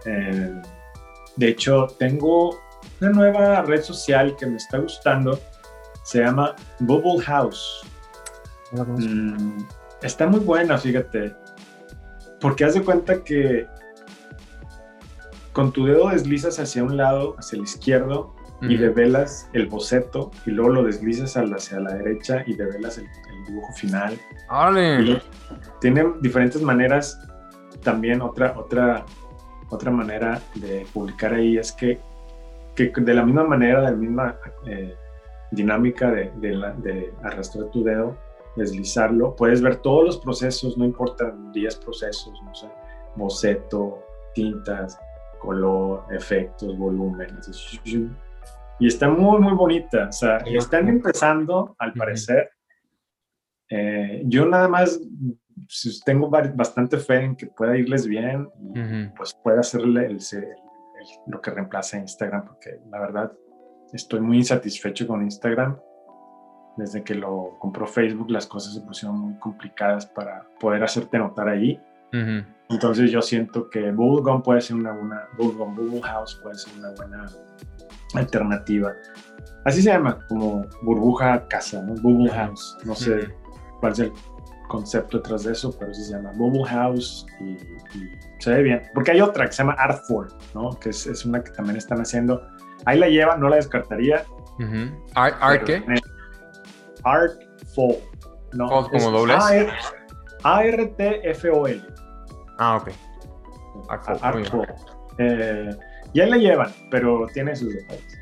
B: Eh, de hecho, tengo una nueva red social que me está gustando, se llama Bubble House. Mm, está muy buena, fíjate, porque haz de cuenta que con tu dedo deslizas hacia un lado, hacia el izquierdo, uh -huh. y develas el boceto, y luego lo deslizas hacia la derecha y develas el, el dibujo final.
A: ¡Vale!
B: Tiene diferentes maneras. También otra, otra, otra manera de publicar ahí es que, que de la misma manera, de la misma eh, dinámica de, de, la, de, arrastrar tu dedo, deslizarlo, puedes ver todos los procesos, no importan 10 procesos, no sé, boceto, tintas, color, efectos, volúmenes. Y está muy, muy bonita. O sea, están empezando, al parecer. Eh, yo nada más tengo bastante fe en que pueda irles bien, y, uh -huh. pues pueda hacerle el, el, el, lo que reemplaza Instagram, porque la verdad estoy muy insatisfecho con Instagram. Desde que lo compró Facebook, las cosas se pusieron muy complicadas para poder hacerte notar ahí. Uh -huh. Entonces yo siento que Bubblegum puede ser una buena, Bubblegum, Bubble House puede ser una buena alternativa. Así se llama, como burbuja casa, ¿no? Bubble House. No sé uh -huh. cuál es el concepto detrás de eso, pero sí se llama Bubble House y, y, se ve bien. Porque hay otra que se llama Artful, ¿no? Que es, es, una que también están haciendo. Ahí la lleva, no la descartaría.
A: Uh -huh. ¿Art, art qué?
B: Artful. ¿no?
A: Fold como dobles.
B: A-R-T-F-O-L.
A: Ah, ok.
B: Artful. Artful. Eh, y ahí la llevan, pero tiene sus detalles.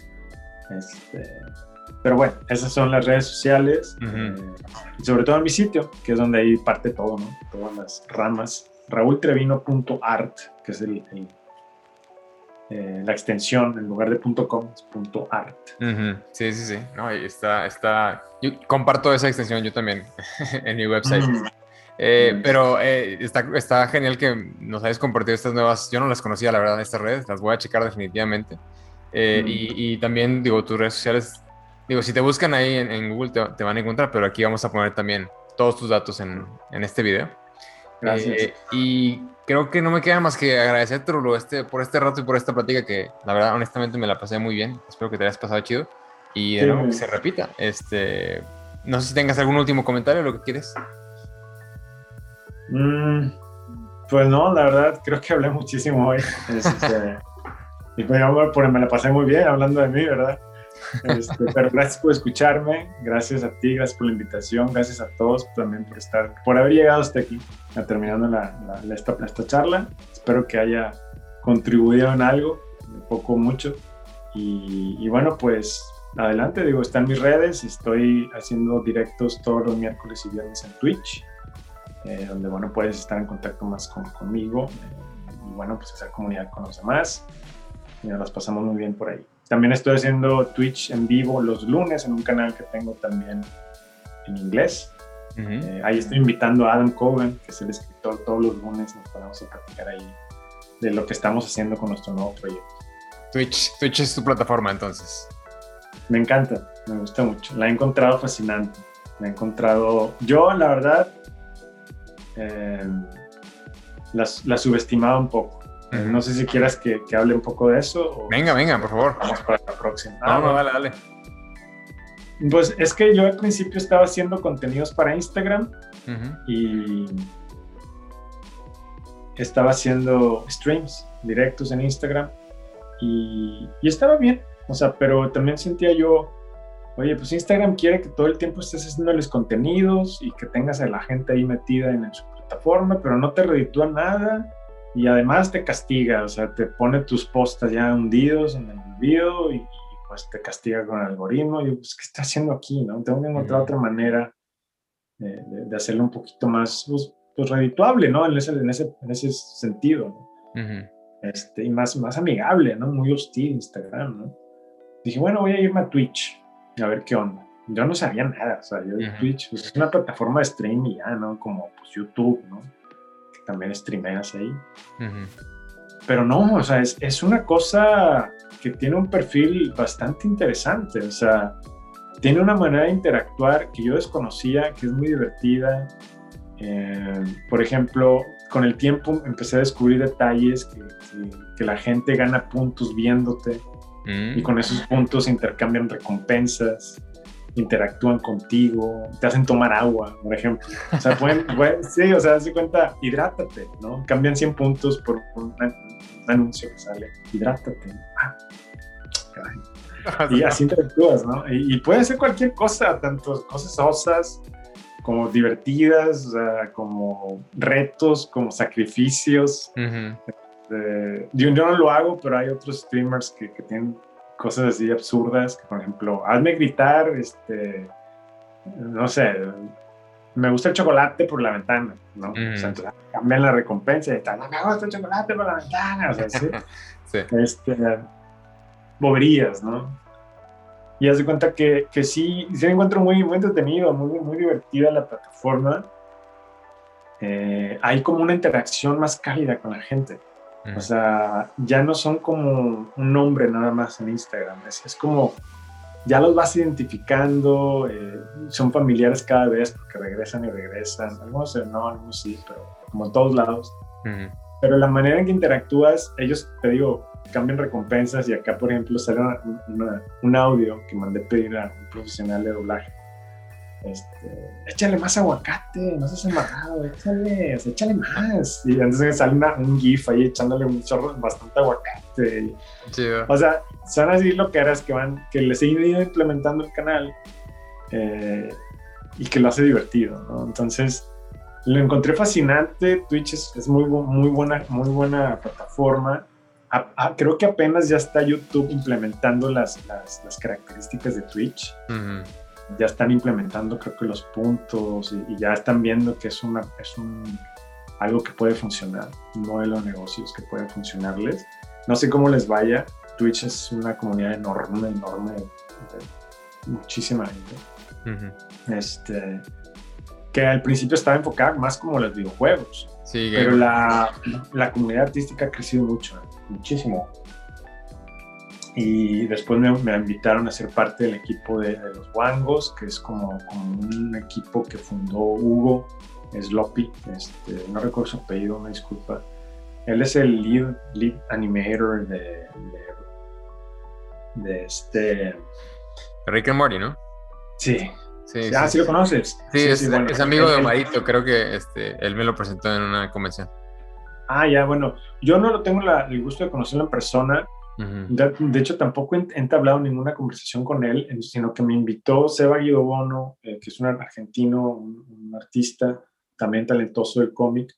B: Este, pero bueno, esas son las redes sociales. Uh -huh. eh, sobre todo en mi sitio, que es donde ahí parte todo, ¿no? Todas las ramas. raultrevino.art, que es el, el eh, la extensión, en lugar de .com, es .art.
A: Uh -huh. Sí, sí, sí. No, está, está... Yo comparto esa extensión yo también en mi website. Mm. Eh, mm. Pero eh, está, está genial que nos hayas compartido estas nuevas. Yo no las conocía, la verdad, estas redes. Las voy a checar definitivamente. Eh, mm. y, y, también, digo, tus redes sociales. Digo, si te buscan ahí en, en Google te, te, van a encontrar, pero aquí vamos a poner también todos tus datos en, en este video.
B: Gracias.
A: Eh, y creo que no me queda más que agradecerte, Rulo, este, por este rato y por esta plática que, la verdad, honestamente me la pasé muy bien. Espero que te hayas pasado chido. Y de sí. nuevo, que se repita. Este, no sé si tengas algún último comentario, lo que quieres.
B: Mm, pues no, la verdad, creo que hablé muchísimo hoy. Este, Y pues me la pasé muy bien hablando de mí, ¿verdad? Este, pero gracias por escucharme, gracias a ti, gracias por la invitación, gracias a todos también por estar, por haber llegado hasta aquí, terminando la, esta, esta charla. Espero que haya contribuido en algo, poco o mucho. Y, y, bueno, pues adelante, digo, están mis redes, estoy haciendo directos todos los miércoles y viernes en Twitch, eh, donde bueno, puedes estar en contacto más con, conmigo eh, y bueno, pues hacer comunidad con los demás. Y nos las pasamos muy bien por ahí. También estoy haciendo Twitch en vivo los lunes en un canal que tengo también en inglés. Eh, ahí estoy invitando a Adam Cohen, que es el escritor, todos los lunes nos ponemos a platicar ahí de lo que estamos haciendo con nuestro nuevo proyecto.
A: Twitch, Twitch es tu plataforma entonces.
B: Me encanta, me gusta mucho. La he encontrado fascinante. La he encontrado. Yo, la verdad, eh, la, la, subestimaba un poco. No sé si quieras que, que, hable un poco de eso.
A: venga, venga, por favor.
B: Vamos para la próxima.
A: Ah, no, dale, dale.
B: Pues es que yo al principio estaba haciendo contenidos para Instagram y estaba haciendo streams directos en Instagram y, y estaba bien. O sea, pero también sentía yo, oye, pues Instagram quiere que todo el tiempo estés haciéndoles contenidos y que tengas a la gente ahí metida en, su plataforma, pero no te reditúa nada y además te castiga, o sea, te pone tus postas ya hundidos en el video y, pues te castiga con el algoritmo. Y pues, ¿qué está haciendo aquí? No? Tengo que encontrar otra manera de, hacerlo un poquito más, pues, pues redituable, ¿no? En ese, en ese, en ese sentido, este, y más, más amigable, ¿no? Muy hostil Instagram, ¿no? dije, bueno, voy a irme a Twitch a ver qué onda. Yo no sabía nada, o sea, yo Twitch pues, es una plataforma de streaming ya, ¿no? Como pues YouTube, ¿no? Que también streameas ahí. Pero no, o sea, es, es, una cosa que tiene un perfil bastante interesante, o sea, tiene una manera de interactuar que yo desconocía, que es muy divertida. Eh, por ejemplo, con el tiempo empecé a descubrir detalles que, que la gente gana puntos viéndote y con esos puntos intercambian recompensas, interactúan contigo, te hacen tomar agua, por ejemplo. O sea, pueden, sí, o sea, se cuenta, hidrátate, ¿no? Cambian 100 puntos por un, anuncio que sale, hidrátate. Ah, y así interactúas, ¿no? Y, puede ser cualquier cosa, tanto cosas osas como divertidas, o sea, como retos, como sacrificios. Este, yo, no lo hago, pero hay otros streamers que, tienen cosas así absurdas, que por ejemplo, hazme gritar, este, no sé, me gusta el chocolate por la ventana, ¿no? O sea, entonces, cambian la recompensa y están, me gusta el chocolate por la ventana, o sea, ¿sí? sí. Este, boberías, ¿no? Y haz de cuenta que, que sí, sí me encuentro muy, muy entretenido, muy, muy divertida la plataforma. Eh, hay como una interacción más cálida con la gente. O sea, ya no son como un nombre nada más en Instagram, es, es como, ya los vas identificando, eh, son familiares cada vez porque regresan y regresan, algunos no, algunos sí, pero como en todos lados. Pero la manera en que interactúas, ellos, te digo, cambian recompensas y acá, por ejemplo, sale un audio que mandé pedir a un profesional de doblaje este, échale más aguacate, no seas amarrado, échale, échale más. Y entonces sale un GIF ahí echándole un chorro, bastante aguacate. o sea, son así lo que eras que van, que les he ido implementando el canal eh, y que lo hace divertido, ¿no? Entonces, lo encontré fascinante. Twitch es, muy, muy, buena, muy buena plataforma. creo que apenas ya está YouTube implementando las, las, las características de Twitch ya están implementando creo que los puntos y, ya están viendo que es, una, es un, algo que puede funcionar, un modelo de negocios que puede funcionarles. No sé cómo les vaya, Twitch es una comunidad enorme, enorme, muchísima gente. este, que al principio estaba enfocada más como los videojuegos, sí, pero la, la, comunidad artística ha crecido mucho, muchísimo y después me, me, invitaron a ser parte del equipo de, los Wangos, que es como, un equipo que fundó Hugo Sloppy, este, no recuerdo su apellido, me disculpa. Él es el lead, lead animator de, de, este...
A: Rick and Morty, ¿no?
B: Sí. Sí, ah, sí, lo conoces.
A: Sí, es, amigo de Omarito, creo que este, él me lo presentó en una convención.
B: Ah, ya, bueno, yo no lo tengo el gusto de conocerlo en persona, de, hecho, tampoco he entablado ninguna conversación con él, sino que me invitó Seba Guido Bono, eh, que es un argentino, un, artista también talentoso del cómic,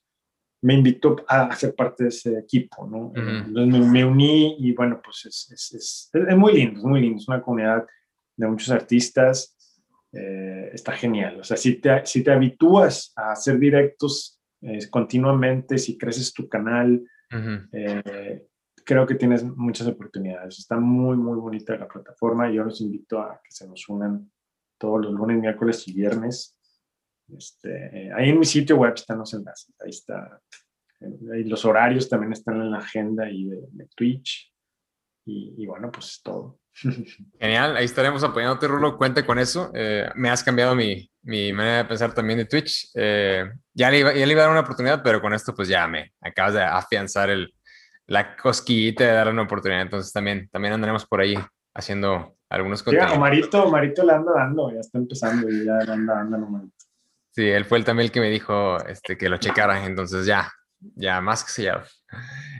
B: me invitó a ser parte de ese equipo, ¿no? Entonces me, uní y bueno, pues es, es, es, es, muy lindo, es muy lindo, es una comunidad de muchos artistas, eh, está genial. O sea, si te, si te habitúas a hacer directos eh, continuamente, si creces tu canal, eh, creo que tienes muchas oportunidades. Está muy, muy bonita la plataforma yo los invito a que se nos unan todos los lunes, miércoles y viernes. Este, ahí en mi sitio web están los enlaces, ahí está. Y los horarios también están en la agenda y de, Twitch. Y, y, bueno, pues es todo.
A: Genial, ahí estaremos apoyándote, Rulo. Cuente con eso. Eh, me has cambiado mi, mi, manera de pensar también de Twitch. Eh, ya, le iba, ya, le iba, a dar una oportunidad, pero con esto, pues ya me acabas de afianzar el, la cosquillita de darle una oportunidad. Entonces también, también andaremos por ahí haciendo algunos
B: contenidos. Sí, Marito, Marito le anda dando, ya está empezando y ya le anda dando Marito.
A: Sí, él fue el también el que me dijo este, que lo checara, entonces ya, ya más que sellado.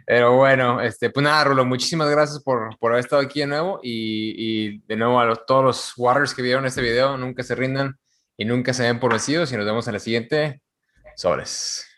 A: Pero bueno, este, pues nada, Rulo, muchísimas gracias por, por haber estado aquí de nuevo y, y de nuevo a los, todos los Waters que vieron este video, nunca se rindan y nunca se den por vencidos y nos vemos en la siguiente. Sobres.